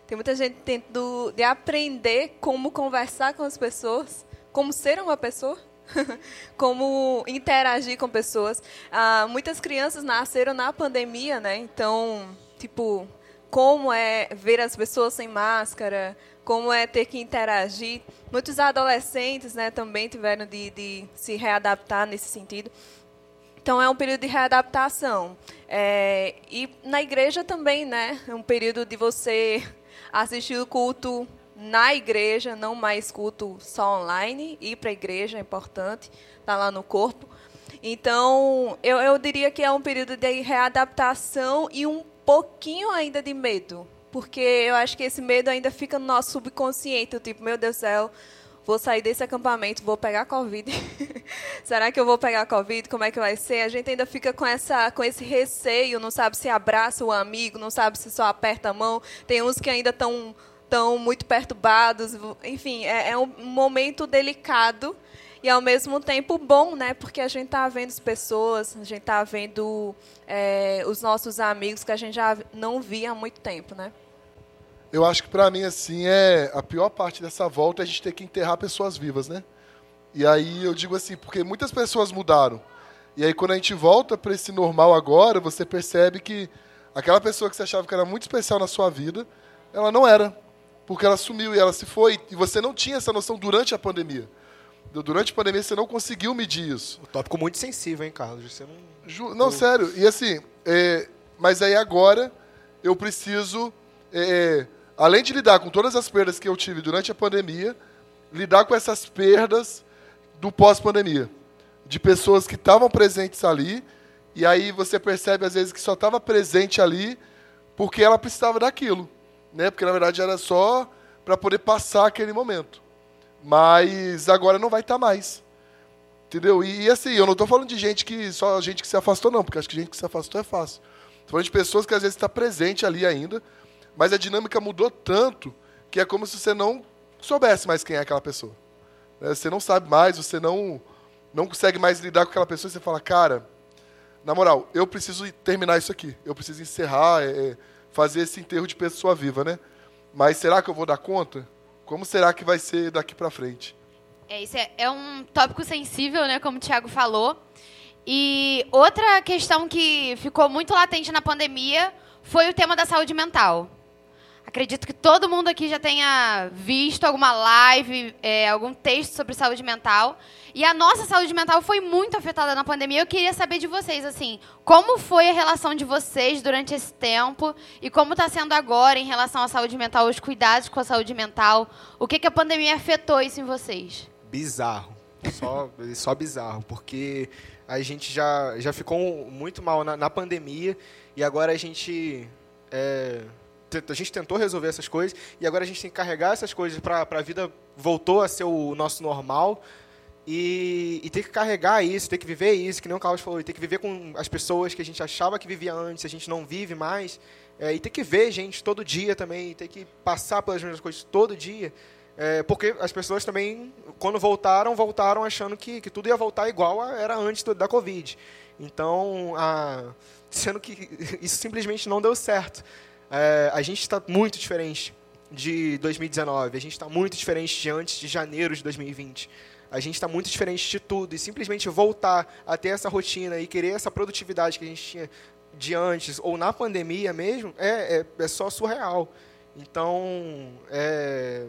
tem muita gente tentando de aprender como conversar com as pessoas, como ser uma pessoa, como interagir com pessoas. Ah, muitas crianças nasceram na pandemia, né? Então, tipo, como é ver as pessoas sem máscara, como é ter que interagir. Muitos adolescentes né, também tiveram de, de se readaptar nesse sentido. Então, é um período de readaptação. É, e na igreja também, né? É um período de você assistir o culto na igreja, não mais culto só online. Ir para a igreja é importante, tá lá no corpo. Então, eu, eu diria que é um período de readaptação e um pouquinho ainda de medo. Porque eu acho que esse medo ainda fica no nosso subconsciente. Tipo, meu Deus do céu, vou sair desse acampamento, vou pegar Covid. Será que eu vou pegar Covid? Como é que vai ser? A gente ainda fica com, essa, com esse receio, não sabe se abraça o amigo, não sabe se só aperta a mão. Tem uns que ainda estão tão muito perturbados. Enfim, é, é um momento delicado e ao mesmo tempo bom, né? Porque a gente está vendo as pessoas, a gente está vendo é, os nossos amigos que a gente já não via há muito tempo, né? Eu acho que para mim assim é a pior parte dessa volta é a gente ter que enterrar pessoas vivas, né? E aí eu digo assim, porque muitas pessoas mudaram. E aí quando a gente volta para esse normal agora, você percebe que aquela pessoa que você achava que era muito especial na sua vida, ela não era, porque ela sumiu e ela se foi e você não tinha essa noção durante a pandemia. Durante a pandemia você não conseguiu medir isso. O tópico muito sensível, hein, Carlos? Você não... Ju... não, sério. E assim, é... mas aí agora eu preciso, é... além de lidar com todas as perdas que eu tive durante a pandemia, lidar com essas perdas do pós-pandemia. De pessoas que estavam presentes ali, e aí você percebe às vezes que só estava presente ali porque ela precisava daquilo. Né? Porque na verdade era só para poder passar aquele momento. Mas agora não vai estar tá mais. Entendeu? E, e, assim, eu não estou falando de gente que. Só gente que se afastou, não, porque acho que gente que se afastou é fácil. Estou falando de pessoas que às vezes está presente ali ainda, mas a dinâmica mudou tanto que é como se você não soubesse mais quem é aquela pessoa. Né? Você não sabe mais, você não, não consegue mais lidar com aquela pessoa você fala, cara, na moral, eu preciso terminar isso aqui. Eu preciso encerrar, é, é fazer esse enterro de pessoa viva, né? Mas será que eu vou dar conta? Como será que vai ser daqui para frente? É, isso é, é, um tópico sensível, né, como o Thiago falou. E outra questão que ficou muito latente na pandemia foi o tema da saúde mental. Acredito que todo mundo aqui já tenha visto alguma live, é, algum texto sobre saúde mental. E a nossa saúde mental foi muito afetada na pandemia. Eu queria saber de vocês, assim, como foi a relação de vocês durante esse tempo e como está sendo agora em relação à saúde mental, os cuidados com a saúde mental. O que, que a pandemia afetou isso em vocês? Bizarro. Só, só bizarro, porque a gente já, já ficou muito mal na, na pandemia e agora a gente... É, a gente tentou resolver essas coisas e agora a gente tem que carregar essas coisas para a vida voltou a ser o nosso normal e, e ter que carregar isso, ter que viver isso, que nem o Carlos falou, e ter que viver com as pessoas que a gente achava que vivia antes, a gente não vive mais, é, e ter que ver gente todo dia também, ter que passar pelas mesmas coisas todo dia, é, porque as pessoas também, quando voltaram, voltaram achando que, que tudo ia voltar igual a, era antes do, da Covid. Então, a, sendo que isso simplesmente não deu certo. É, a gente está muito diferente de 2019, a gente está muito diferente de antes de janeiro de 2020. A gente está muito diferente de tudo e simplesmente voltar a ter essa rotina e querer essa produtividade que a gente tinha de antes ou na pandemia mesmo é, é, é só surreal. Então é,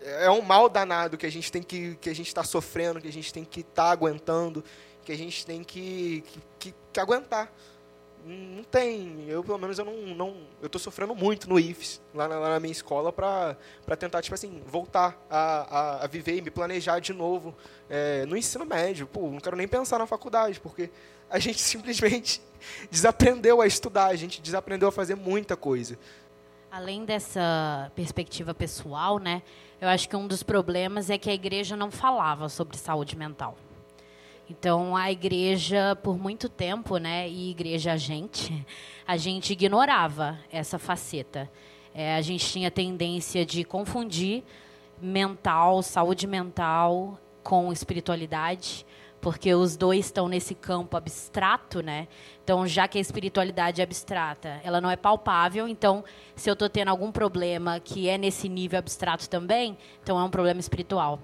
é um mal danado que a gente tem que que a gente está sofrendo, que a gente tem que estar tá aguentando, que a gente tem que, que, que aguentar. Não tem. Eu, pelo menos, eu não. não eu estou sofrendo muito no IFES, lá na, lá na minha escola, para tentar, tipo assim, voltar a, a, a, viver e me planejar de novo é, no ensino médio. Pô, não quero nem pensar na faculdade, porque a gente simplesmente desaprendeu a estudar, a gente desaprendeu a fazer muita coisa. Além dessa perspectiva pessoal, né, eu acho que um dos problemas é que a igreja não falava sobre saúde mental. Então, a igreja, por muito tempo, né, e igreja a gente, a gente ignorava essa faceta. É, a gente tinha tendência de confundir mental, saúde mental, com espiritualidade, porque os dois estão nesse campo abstrato, né? Então, já que a espiritualidade é abstrata, ela não é palpável, então, se eu estou tendo algum problema que é nesse nível abstrato também, então é um problema espiritual.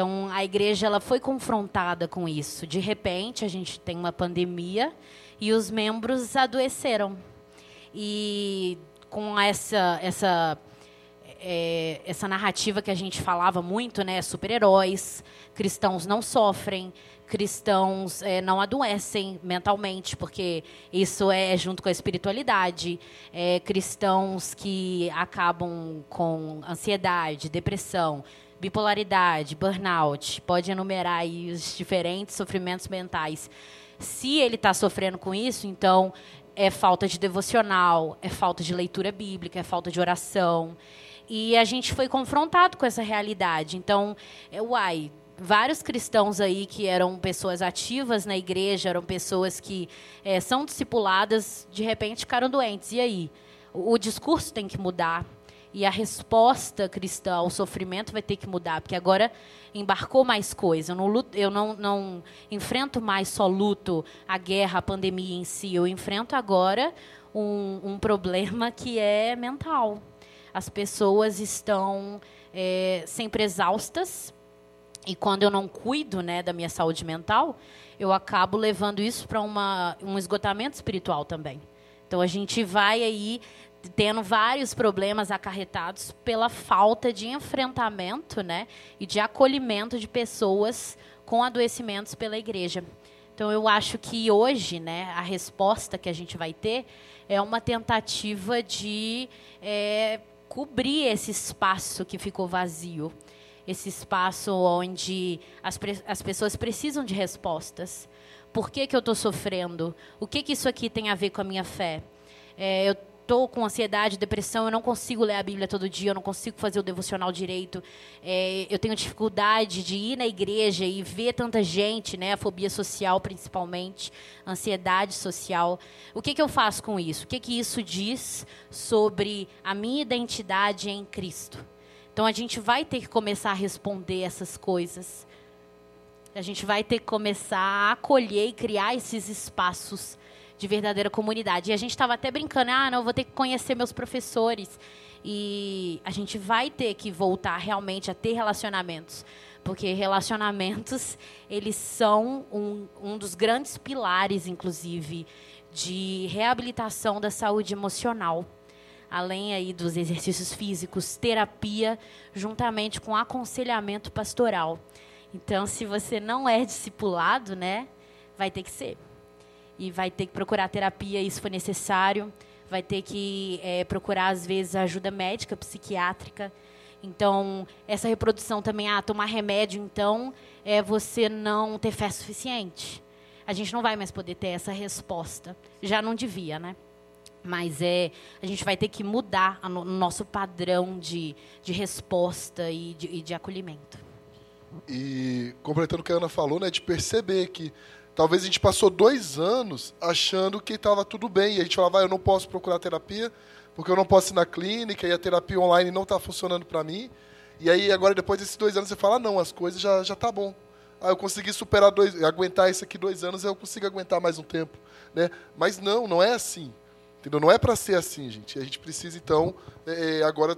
Então a igreja ela foi confrontada com isso. De repente a gente tem uma pandemia e os membros adoeceram. E com essa essa é, essa narrativa que a gente falava muito, né? Super-heróis, cristãos não sofrem, cristãos é, não adoecem mentalmente, porque isso é junto com a espiritualidade. É, cristãos que acabam com ansiedade, depressão, bipolaridade, burnout, pode enumerar aí os diferentes sofrimentos mentais. Se ele está sofrendo com isso, então é falta de devocional, é falta de leitura bíblica, é falta de oração. E a gente foi confrontado com essa realidade. Então, é, uai, vários cristãos aí que eram pessoas ativas na igreja, eram pessoas que é, são discipuladas, de repente ficaram doentes. E aí? O, o discurso tem que mudar. E a resposta cristã ao sofrimento vai ter que mudar, porque agora embarcou mais coisa. Eu, não, luto, eu não, não enfrento mais só luto, a guerra, a pandemia em si. Eu enfrento agora um, um problema que é mental as pessoas estão é, sempre exaustas e quando eu não cuido né, da minha saúde mental, eu acabo levando isso para um esgotamento espiritual também. Então a gente vai aí tendo vários problemas acarretados pela falta de enfrentamento né, e de acolhimento de pessoas com adoecimentos pela igreja. Então eu acho que hoje né, a resposta que a gente vai ter é uma tentativa de é, cobrir esse espaço que ficou vazio. Esse espaço onde as, as pessoas precisam de respostas. Por que, que eu estou sofrendo? O que, que isso aqui tem a ver com a minha fé? É, eu estou com ansiedade, depressão, eu não consigo ler a Bíblia todo dia, eu não consigo fazer o devocional direito, é, eu tenho dificuldade de ir na igreja e ver tanta gente, né, a fobia social principalmente, ansiedade social. O que, que eu faço com isso? O que, que isso diz sobre a minha identidade em Cristo? Então a gente vai ter que começar a responder essas coisas. A gente vai ter que começar a acolher e criar esses espaços de verdadeira comunidade. E a gente estava até brincando, ah, não, vou ter que conhecer meus professores. E a gente vai ter que voltar realmente a ter relacionamentos. Porque relacionamentos, eles são um, um dos grandes pilares, inclusive, de reabilitação da saúde emocional. Além aí dos exercícios físicos, terapia, juntamente com aconselhamento pastoral. Então, se você não é discipulado, né, vai ter que ser e vai ter que procurar terapia, isso for necessário. Vai ter que é, procurar, às vezes, ajuda médica, psiquiátrica. Então, essa reprodução também, ah, tomar remédio, então, é você não ter fé suficiente. A gente não vai mais poder ter essa resposta. Já não devia, né? Mas é, a gente vai ter que mudar o no, nosso padrão de, de resposta e de, e de acolhimento. E completando o que a Ana falou, né, de perceber que Talvez a gente passou dois anos achando que estava tudo bem. E a gente falava, ah, eu não posso procurar terapia, porque eu não posso ir na clínica, e a terapia online não está funcionando para mim. E aí, agora, depois desses dois anos, você fala, ah, não, as coisas já, já tá bom. Ah, eu consegui superar dois, aguentar isso aqui dois anos, eu consigo aguentar mais um tempo. Né? Mas não, não é assim. Entendeu? Não é para ser assim, gente. A gente precisa, então, é, agora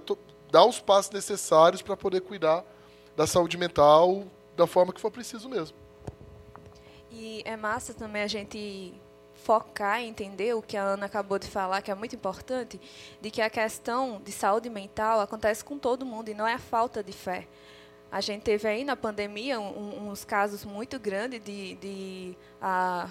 dar os passos necessários para poder cuidar da saúde mental da forma que for preciso mesmo. E é massa também a gente focar e entender o que a Ana acabou de falar, que é muito importante, de que a questão de saúde mental acontece com todo mundo e não é a falta de fé. A gente teve aí na pandemia um, uns casos muito grandes de, de a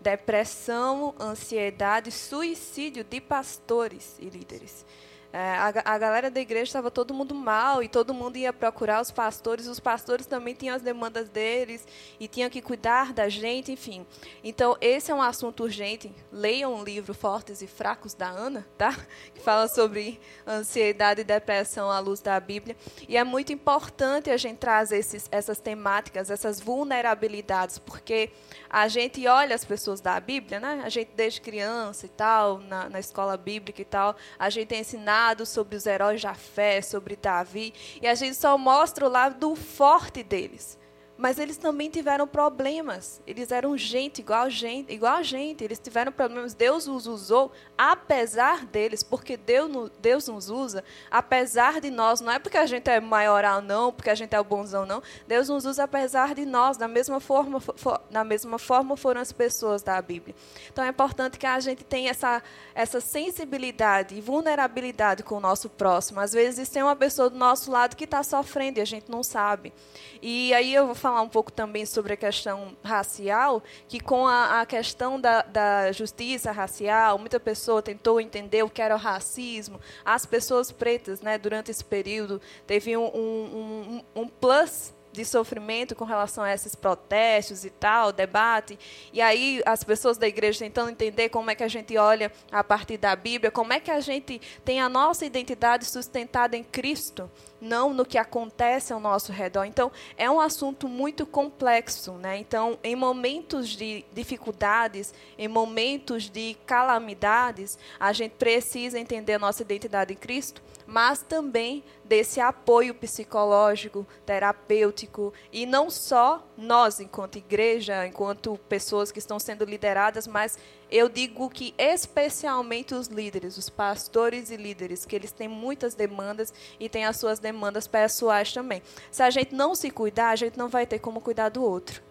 depressão, ansiedade, suicídio de pastores e líderes. É, a, a, galera da igreja estava todo mundo mal e todo mundo ia procurar os pastores. Os pastores também tinham as demandas deles e tinham que cuidar da gente, enfim. Então, esse é um assunto urgente. Leiam o livro Fortes e Fracos da Ana, tá? que fala sobre ansiedade e depressão à luz da Bíblia. E é muito importante a gente trazer esses, essas temáticas, essas vulnerabilidades, porque a gente olha as pessoas da Bíblia, né? a gente desde criança e tal, na, na escola bíblica e tal, a gente é ensinado sobre os heróis da fé, sobre Davi, e a gente só mostra o lado forte deles. Mas eles também tiveram problemas. Eles eram gente igual gente, igual a gente. Eles tiveram problemas. Deus os usou apesar deles, porque Deus, Deus nos usa apesar de nós. Não é porque a gente é maioral não, porque a gente é o bonzão não. Deus nos usa apesar de nós. Da mesma forma, for, mesma forma foram as pessoas da Bíblia. Então é importante que a gente tenha essa essa sensibilidade e vulnerabilidade com o nosso próximo. Às vezes tem uma pessoa do nosso lado que está sofrendo e a gente não sabe. E aí eu vou falar um pouco também sobre a questão racial, que com a, a questão da, da, justiça racial, muita pessoa tentou entender o que era o racismo. As pessoas pretas, né, durante esse período, teve um, um, um, um plus de sofrimento com relação a esses protestos e tal, debate. E aí as pessoas da igreja tentando entender como é que a gente olha a partir da Bíblia, como é que a gente tem a nossa identidade sustentada em Cristo, não no que acontece ao nosso redor. Então, é um assunto muito complexo, né? Então, em momentos de dificuldades, em momentos de calamidades, a gente precisa entender a nossa identidade em Cristo mas também desse apoio psicológico, terapêutico, e não só nós, enquanto igreja, enquanto pessoas que estão sendo lideradas, mas eu digo que especialmente os líderes, os pastores e líderes, que eles têm muitas demandas e têm as suas demandas pessoais também. Se a gente não se cuidar, a gente não vai ter como cuidar do outro.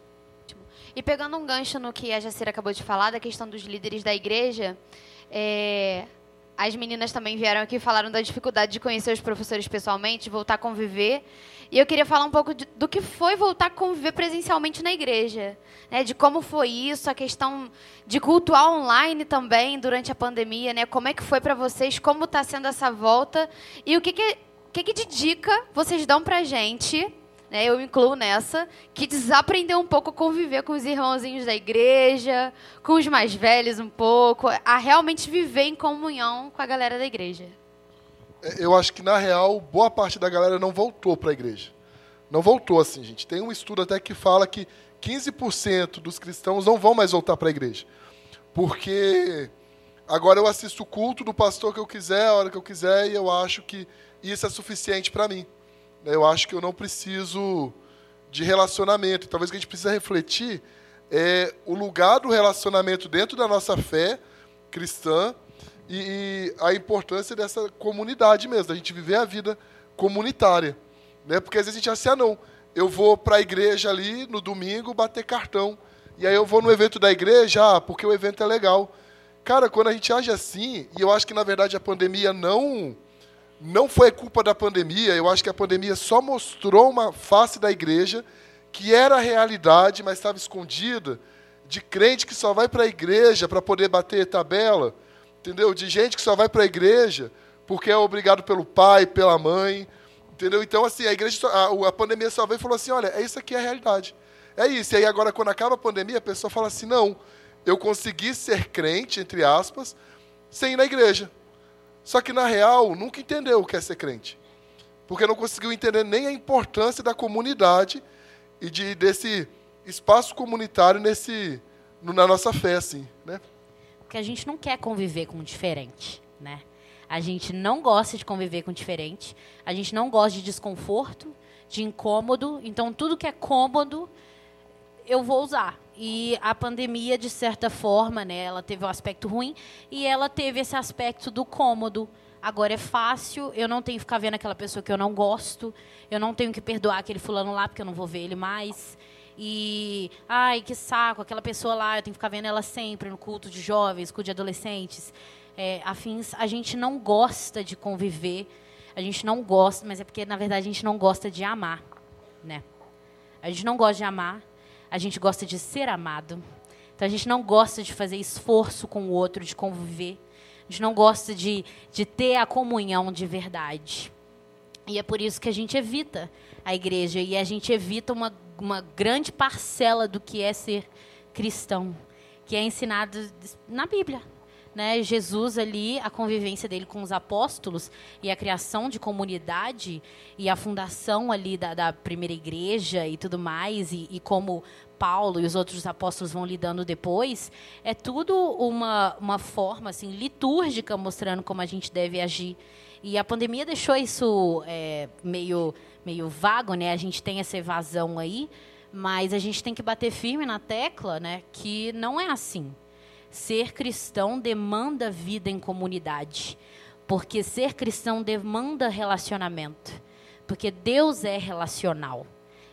E pegando um gancho no que a Jacira acabou de falar, da questão dos líderes da igreja, é, as meninas também vieram aqui e falaram da dificuldade de conhecer os professores pessoalmente, voltar a conviver. E eu queria falar um pouco de, do que foi voltar a conviver presencialmente na igreja. Né, de como foi isso, a questão de cultuar online também durante a pandemia. Né, como é que foi para vocês, como está sendo essa volta. E o que, que, que, que de dica vocês dão para gente né, eu incluo nessa, que desaprendeu um pouco a conviver com os irmãozinhos da igreja, com os mais velhos um pouco, a realmente viver em comunhão com a galera da igreja. É, eu acho que, na real, boa parte da galera não voltou para a igreja. Não voltou assim, gente. Tem um estudo até que fala que 15% dos cristãos não vão mais voltar para a igreja. Porque agora eu assisto o culto do pastor que eu quiser, a hora que eu quiser, e eu acho que isso é suficiente para mim. Eu acho que eu não preciso de relacionamento. Talvez o que a gente precisa refletir é o lugar do relacionamento dentro da nossa fé cristã e, a importância dessa comunidade mesmo, da gente viver a vida comunitária. Né? Porque às vezes a gente acha assim, ah, não, eu vou para a igreja ali no domingo bater cartão. E aí eu vou no evento da igreja, ah, porque o evento é legal. Cara, quando a gente age assim, e eu acho que na verdade a pandemia não não foi culpa da pandemia, eu acho que a pandemia só mostrou uma face da igreja que era a realidade, mas estava escondida, de crente que só vai para a igreja para poder bater tabela, entendeu? De gente que só vai para a igreja porque é obrigado pelo pai, pela mãe, entendeu? Então, assim, a igreja, a, a pandemia só veio e falou assim, olha, é isso aqui é a realidade. É isso. E aí agora, quando acaba a pandemia, a pessoa fala assim, não, eu consegui ser crente, entre aspas, sem ir na igreja. Só que, na real, nunca entendeu o que é ser crente. Porque não conseguiu entender nem a importância da comunidade e de, desse espaço comunitário nesse, na nossa fé, assim, né? Porque a gente não quer conviver com o diferente, né? A gente não gosta de conviver com o diferente. A gente não gosta de desconforto, de incômodo. Então, tudo que é cômodo, eu vou usar. E a pandemia, de certa forma, né, ela teve um aspecto ruim e ela teve esse aspecto do cômodo. Agora é fácil, eu não tenho que ficar vendo aquela pessoa que eu não gosto, eu não tenho que perdoar aquele fulano lá porque eu não vou ver ele mais. E, ai, que saco, aquela pessoa lá, eu tenho que ficar vendo ela sempre no culto de jovens, culto de adolescentes, é, afins. A gente não gosta de conviver, a gente não gosta, mas é porque, na verdade, a gente não gosta de amar, né? A gente não gosta de amar, a gente gosta de ser amado. Então a gente não gosta de fazer esforço com o outro, de conviver. A gente não gosta de, de ter a comunhão de verdade. E é por isso que a gente evita a igreja e a gente evita uma, uma grande parcela do que é ser cristão, que é ensinado na Bíblia né, Jesus ali, a convivência dele com os apóstolos e a criação de comunidade e a fundação ali da, da primeira igreja e tudo mais, e, e, como Paulo e os outros apóstolos vão lidando depois, é tudo uma, uma forma assim, litúrgica mostrando como a gente deve agir. E a pandemia deixou isso é, meio, meio vago, né? A gente tem essa evasão aí, Mas a gente tem que bater firme na tecla, né, que não é assim. Ser cristão demanda vida em comunidade, porque ser cristão demanda relacionamento, porque Deus é relacional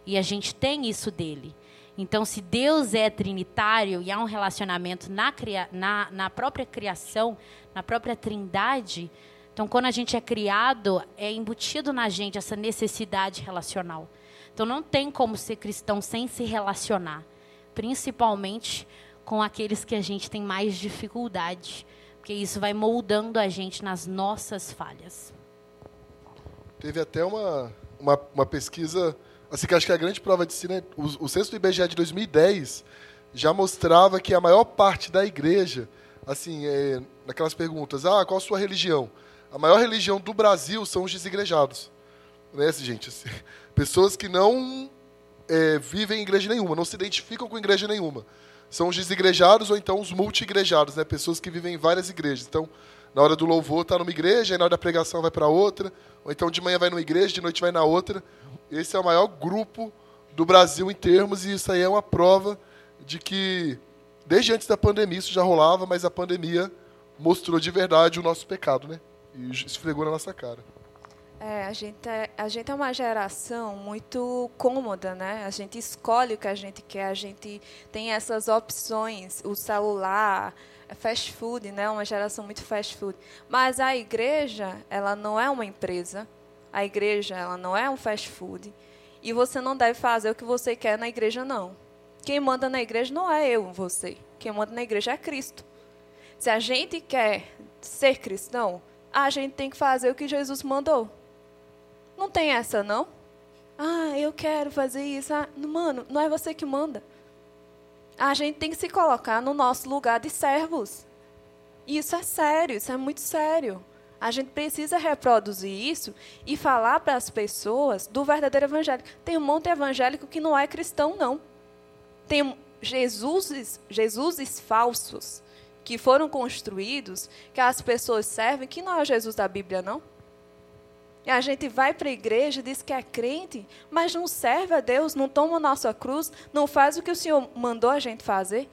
e a gente tem isso dele. Então, se Deus é trinitário e há um relacionamento na, na, na própria criação, na própria trindade, então, quando a gente é criado, é embutido na gente essa necessidade relacional. Então, não tem como ser cristão sem se relacionar, principalmente com aqueles que a gente tem mais dificuldade, porque isso vai moldando a gente nas nossas falhas. Teve até uma, uma, uma pesquisa Assim, que acho que a grande prova de si, né? O, o censo do IBGE de 2010 já mostrava que a maior parte da igreja, assim, é, naquelas perguntas, ah, qual a sua religião? A maior religião do Brasil são os desigrejados. Né, gente? Assim, pessoas que não é, vivem em igreja nenhuma, não se identificam com igreja nenhuma. São os desigrejados ou então os multi-igrejados, né? pessoas que vivem em várias igrejas. Então, na hora do louvor está numa igreja, aí na hora da pregação vai para outra, ou então de manhã vai numa igreja, de noite vai na outra. Esse é o maior grupo do Brasil em termos, e isso aí é uma prova de que, desde antes da pandemia, isso já rolava, mas a pandemia mostrou de verdade o nosso pecado, né? E esfregou na nossa cara. É, a gente é, a gente é uma geração muito cômoda, né? A gente escolhe o que a gente quer, a gente tem essas opções, o celular, é fast food, né? Uma geração muito fast food. Mas a igreja, ela não é uma empresa, a igreja, ela não é um fast food. E você não deve fazer o que você quer na igreja, não. Quem manda na igreja não é eu, você. Quem manda na igreja é Cristo. Se a gente quer ser cristão, a gente tem que fazer o que Jesus mandou. Não tem essa, não? Ah, eu quero fazer isso. Ah, mano, não é você que manda. A gente tem que se colocar no nosso lugar de servos. Isso é sério, isso é muito sério. A gente precisa reproduzir isso e falar para as pessoas do verdadeiro evangelho. Tem um monte evangélico que não é cristão, não. Tem Jesuses, Jesuses falsos que foram construídos, que as pessoas servem, que não é o Jesus da Bíblia, não. E a gente vai para a igreja, diz que é crente, mas não serve a Deus, não toma a nossa cruz, não faz o que o Senhor mandou a gente fazer.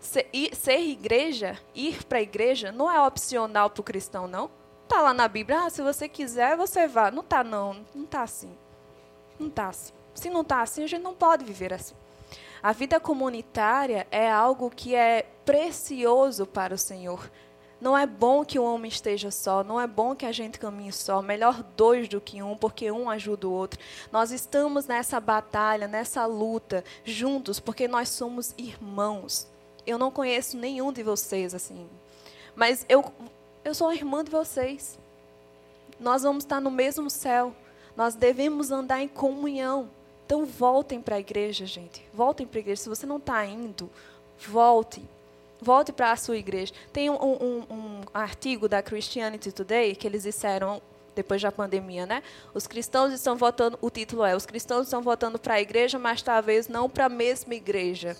Ser, ser igreja, ir para a igreja, não é opcional para o cristão, não. Está lá na Bíblia, ah, se você quiser, você vá. Não está, não. Não está assim. Não está assim. Se não está assim, a gente não pode viver assim. A vida comunitária é algo que é precioso para o Senhor. Não é bom que o homem esteja só, não é bom que a gente caminhe só. Melhor dois do que um, porque um ajuda o outro. Nós estamos nessa batalha, nessa luta, juntos, porque nós somos irmãos. Eu não conheço nenhum de vocês assim, mas eu eu sou irmã de vocês. Nós vamos estar no mesmo céu. Nós devemos andar em comunhão. Então voltem para a igreja, gente. Voltem para a igreja. Se você não está indo, volte. Volte para a sua igreja. Tem um, um, um, artigo da Christianity Today que eles disseram depois da pandemia, né? Os cristãos estão votando. O título é: Os cristãos estão votando para a igreja, mas talvez não para a mesma igreja.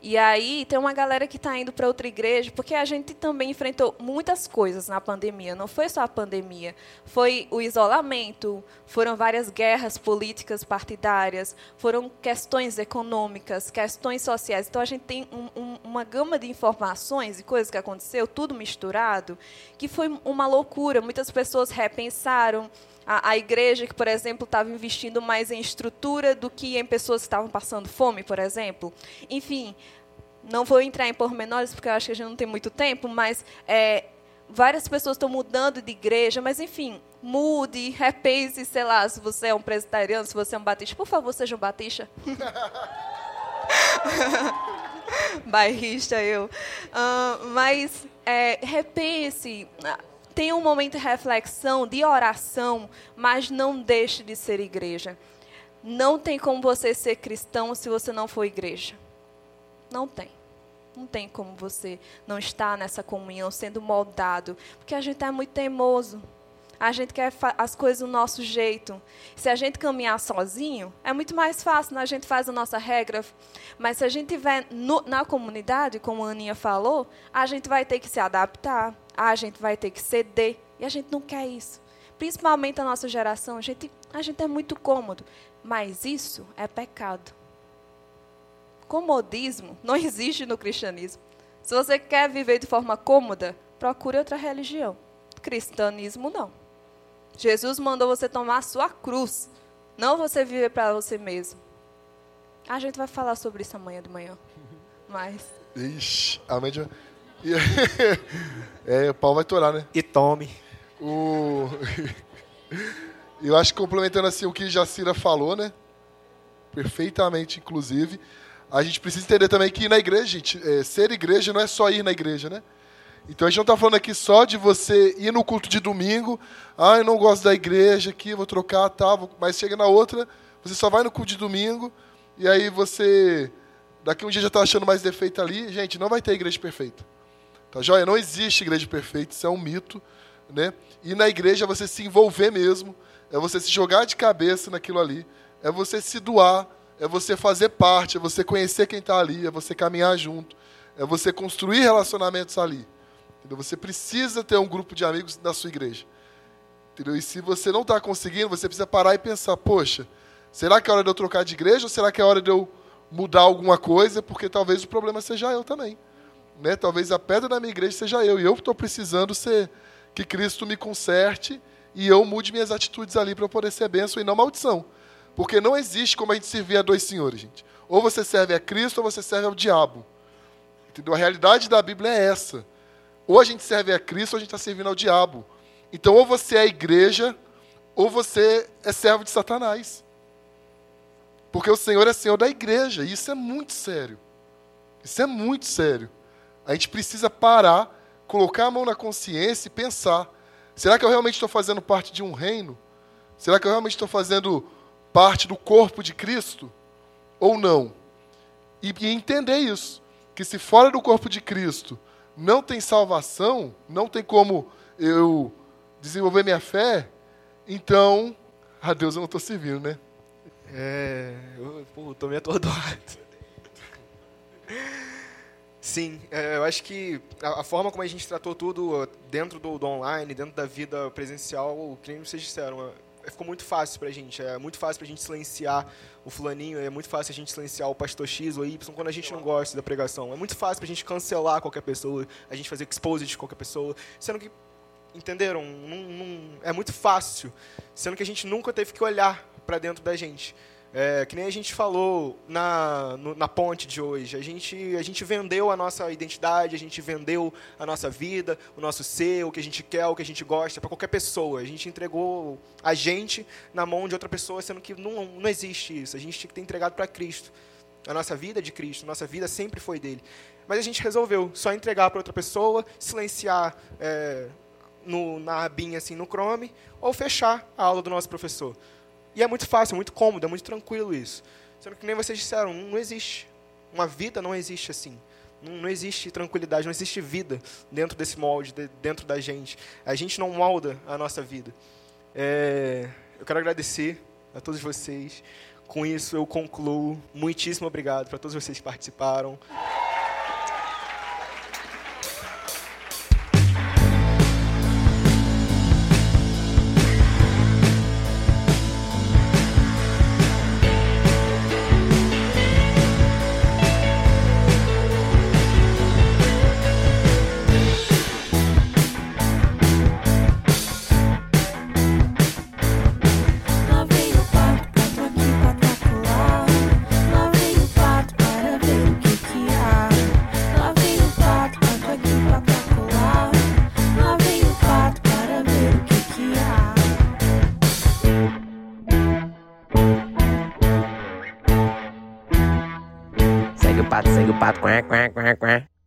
E aí tem uma galera que está indo para outra igreja, porque a gente também enfrentou muitas coisas na pandemia. Não foi só a pandemia, foi o isolamento, foram várias guerras políticas partidárias, foram questões econômicas, questões sociais. Então a gente tem um, um, uma gama de informações e coisas que aconteceu, tudo misturado, que foi uma loucura. Muitas pessoas repensaram a, a, igreja que, por exemplo, estava investindo mais em estrutura do que em pessoas que estavam passando fome, por exemplo. Enfim, não vou entrar em pormenores, porque eu acho que a gente não tem muito tempo, mas é, várias pessoas estão mudando de igreja, mas, enfim, mude, repense, sei lá, se você é um presbiteriano, se você é um batista, por favor, seja um batista. Bairrista eu. Uh, mas é, repense tenha um momento de reflexão, de oração, mas não deixe de ser igreja. Não tem como você ser cristão se você não for igreja. Não tem. Não tem como você não estar nessa comunhão, sendo moldado. Porque a gente é muito teimoso. A gente quer as coisas do nosso jeito. Se a gente caminhar sozinho, é muito mais fácil, a gente faz a nossa regra. Mas se a gente estiver na comunidade, como a Aninha falou, a gente vai ter que se adaptar ah, a gente vai ter que ceder. E a gente não quer isso. Principalmente a nossa geração, a gente, a gente é muito cômodo. Mas isso é pecado. Comodismo não existe no cristianismo. Se você quer viver de forma cômoda, procure outra religião. Cristianismo não. Jesus mandou você tomar a sua cruz, não você viver para você mesmo. A gente vai falar sobre isso amanhã de manhã. Mas. Ixi, a média. é, o pau vai torar, né? E tome. O... Eu acho que complementando assim o que Jacira falou, né? Perfeitamente, inclusive. A gente precisa entender também que ir na igreja, gente, é, ser igreja não é só ir na igreja, né? Então a gente não está falando aqui só de você ir no culto de domingo, ah, eu não gosto da igreja aqui, vou trocar, tá, mas chega na outra, você só vai no culto de domingo, e aí você, daqui um dia já está achando mais defeito ali. Gente, não vai ter igreja perfeita. Tá joia? Não existe igreja perfeita, isso é um mito, né? E na igreja é você se envolver mesmo, é você se jogar de cabeça naquilo ali, é você se doar, é você fazer parte, é você conhecer quem está ali, é você caminhar junto, é você construir relacionamentos ali. Entendeu? Você precisa ter um grupo de amigos na sua igreja. Entendeu? E se você não está conseguindo, você precisa parar e pensar: poxa, será que é hora de eu trocar de igreja ou será que é hora de eu mudar alguma coisa? Porque talvez o problema seja eu também. Né? Talvez a pedra da minha igreja seja eu. E eu estou precisando ser que Cristo me conserte e eu mude minhas atitudes ali para eu poder ser bênção e não maldição. Porque não existe como a gente servir a dois senhores, gente. Ou você serve a Cristo ou você serve ao diabo. Entendeu? A realidade da Bíblia é essa. Ou a gente serve a Cristo ou a gente está servindo ao diabo. Então, ou você é a igreja, ou você é servo de Satanás. Porque o Senhor é Senhor da igreja, e isso é muito sério. Isso é muito sério. A gente precisa parar, colocar a mão na consciência e pensar: será que eu realmente estou fazendo parte de um reino? Será que eu realmente estou fazendo parte do corpo de Cristo? Ou não? E, e entender isso: que se fora do corpo de Cristo não tem salvação, não tem como eu desenvolver minha fé, então a Deus eu não estou servindo, né? É. Eu pô, tô meio atordoado. Sim, é, eu acho que a, a, forma como a gente tratou tudo dentro do, do online, dentro da vida presencial, que nem vocês disseram, é, ficou muito fácil pra gente. É muito fácil pra gente silenciar o fulaninho, é muito fácil a gente silenciar o pastor X ou Y quando a gente não gosta da pregação. É muito fácil pra gente cancelar qualquer pessoa, a gente fazer expose de qualquer pessoa, sendo que entenderam? Não, não, é muito fácil, sendo que a gente nunca teve que olhar para dentro da gente. É, que nem a gente falou na, no, na ponte de hoje. A gente, a gente vendeu a nossa identidade, a gente vendeu a nossa vida, o nosso ser, o que a gente quer, o que a gente gosta, para qualquer pessoa. A gente entregou a gente na mão de outra pessoa, sendo que não, não existe isso. A gente tinha que ter entregado para Cristo. A nossa vida é de Cristo, a nossa vida sempre foi dele. Mas a gente resolveu só entregar para outra pessoa, silenciar é, no, na abinha, assim, no Chrome, ou fechar a aula do nosso professor. E é muito fácil, muito cômodo, é muito tranquilo isso. Sendo que nem vocês disseram, não existe. Uma vida não existe assim. Não, não existe tranquilidade, não existe vida dentro desse molde, de, dentro da gente. A gente não molda a nossa vida. É, eu quero agradecer a todos vocês. Com isso, eu concluo. Muitíssimo obrigado para todos vocês que participaram. Pato, segue o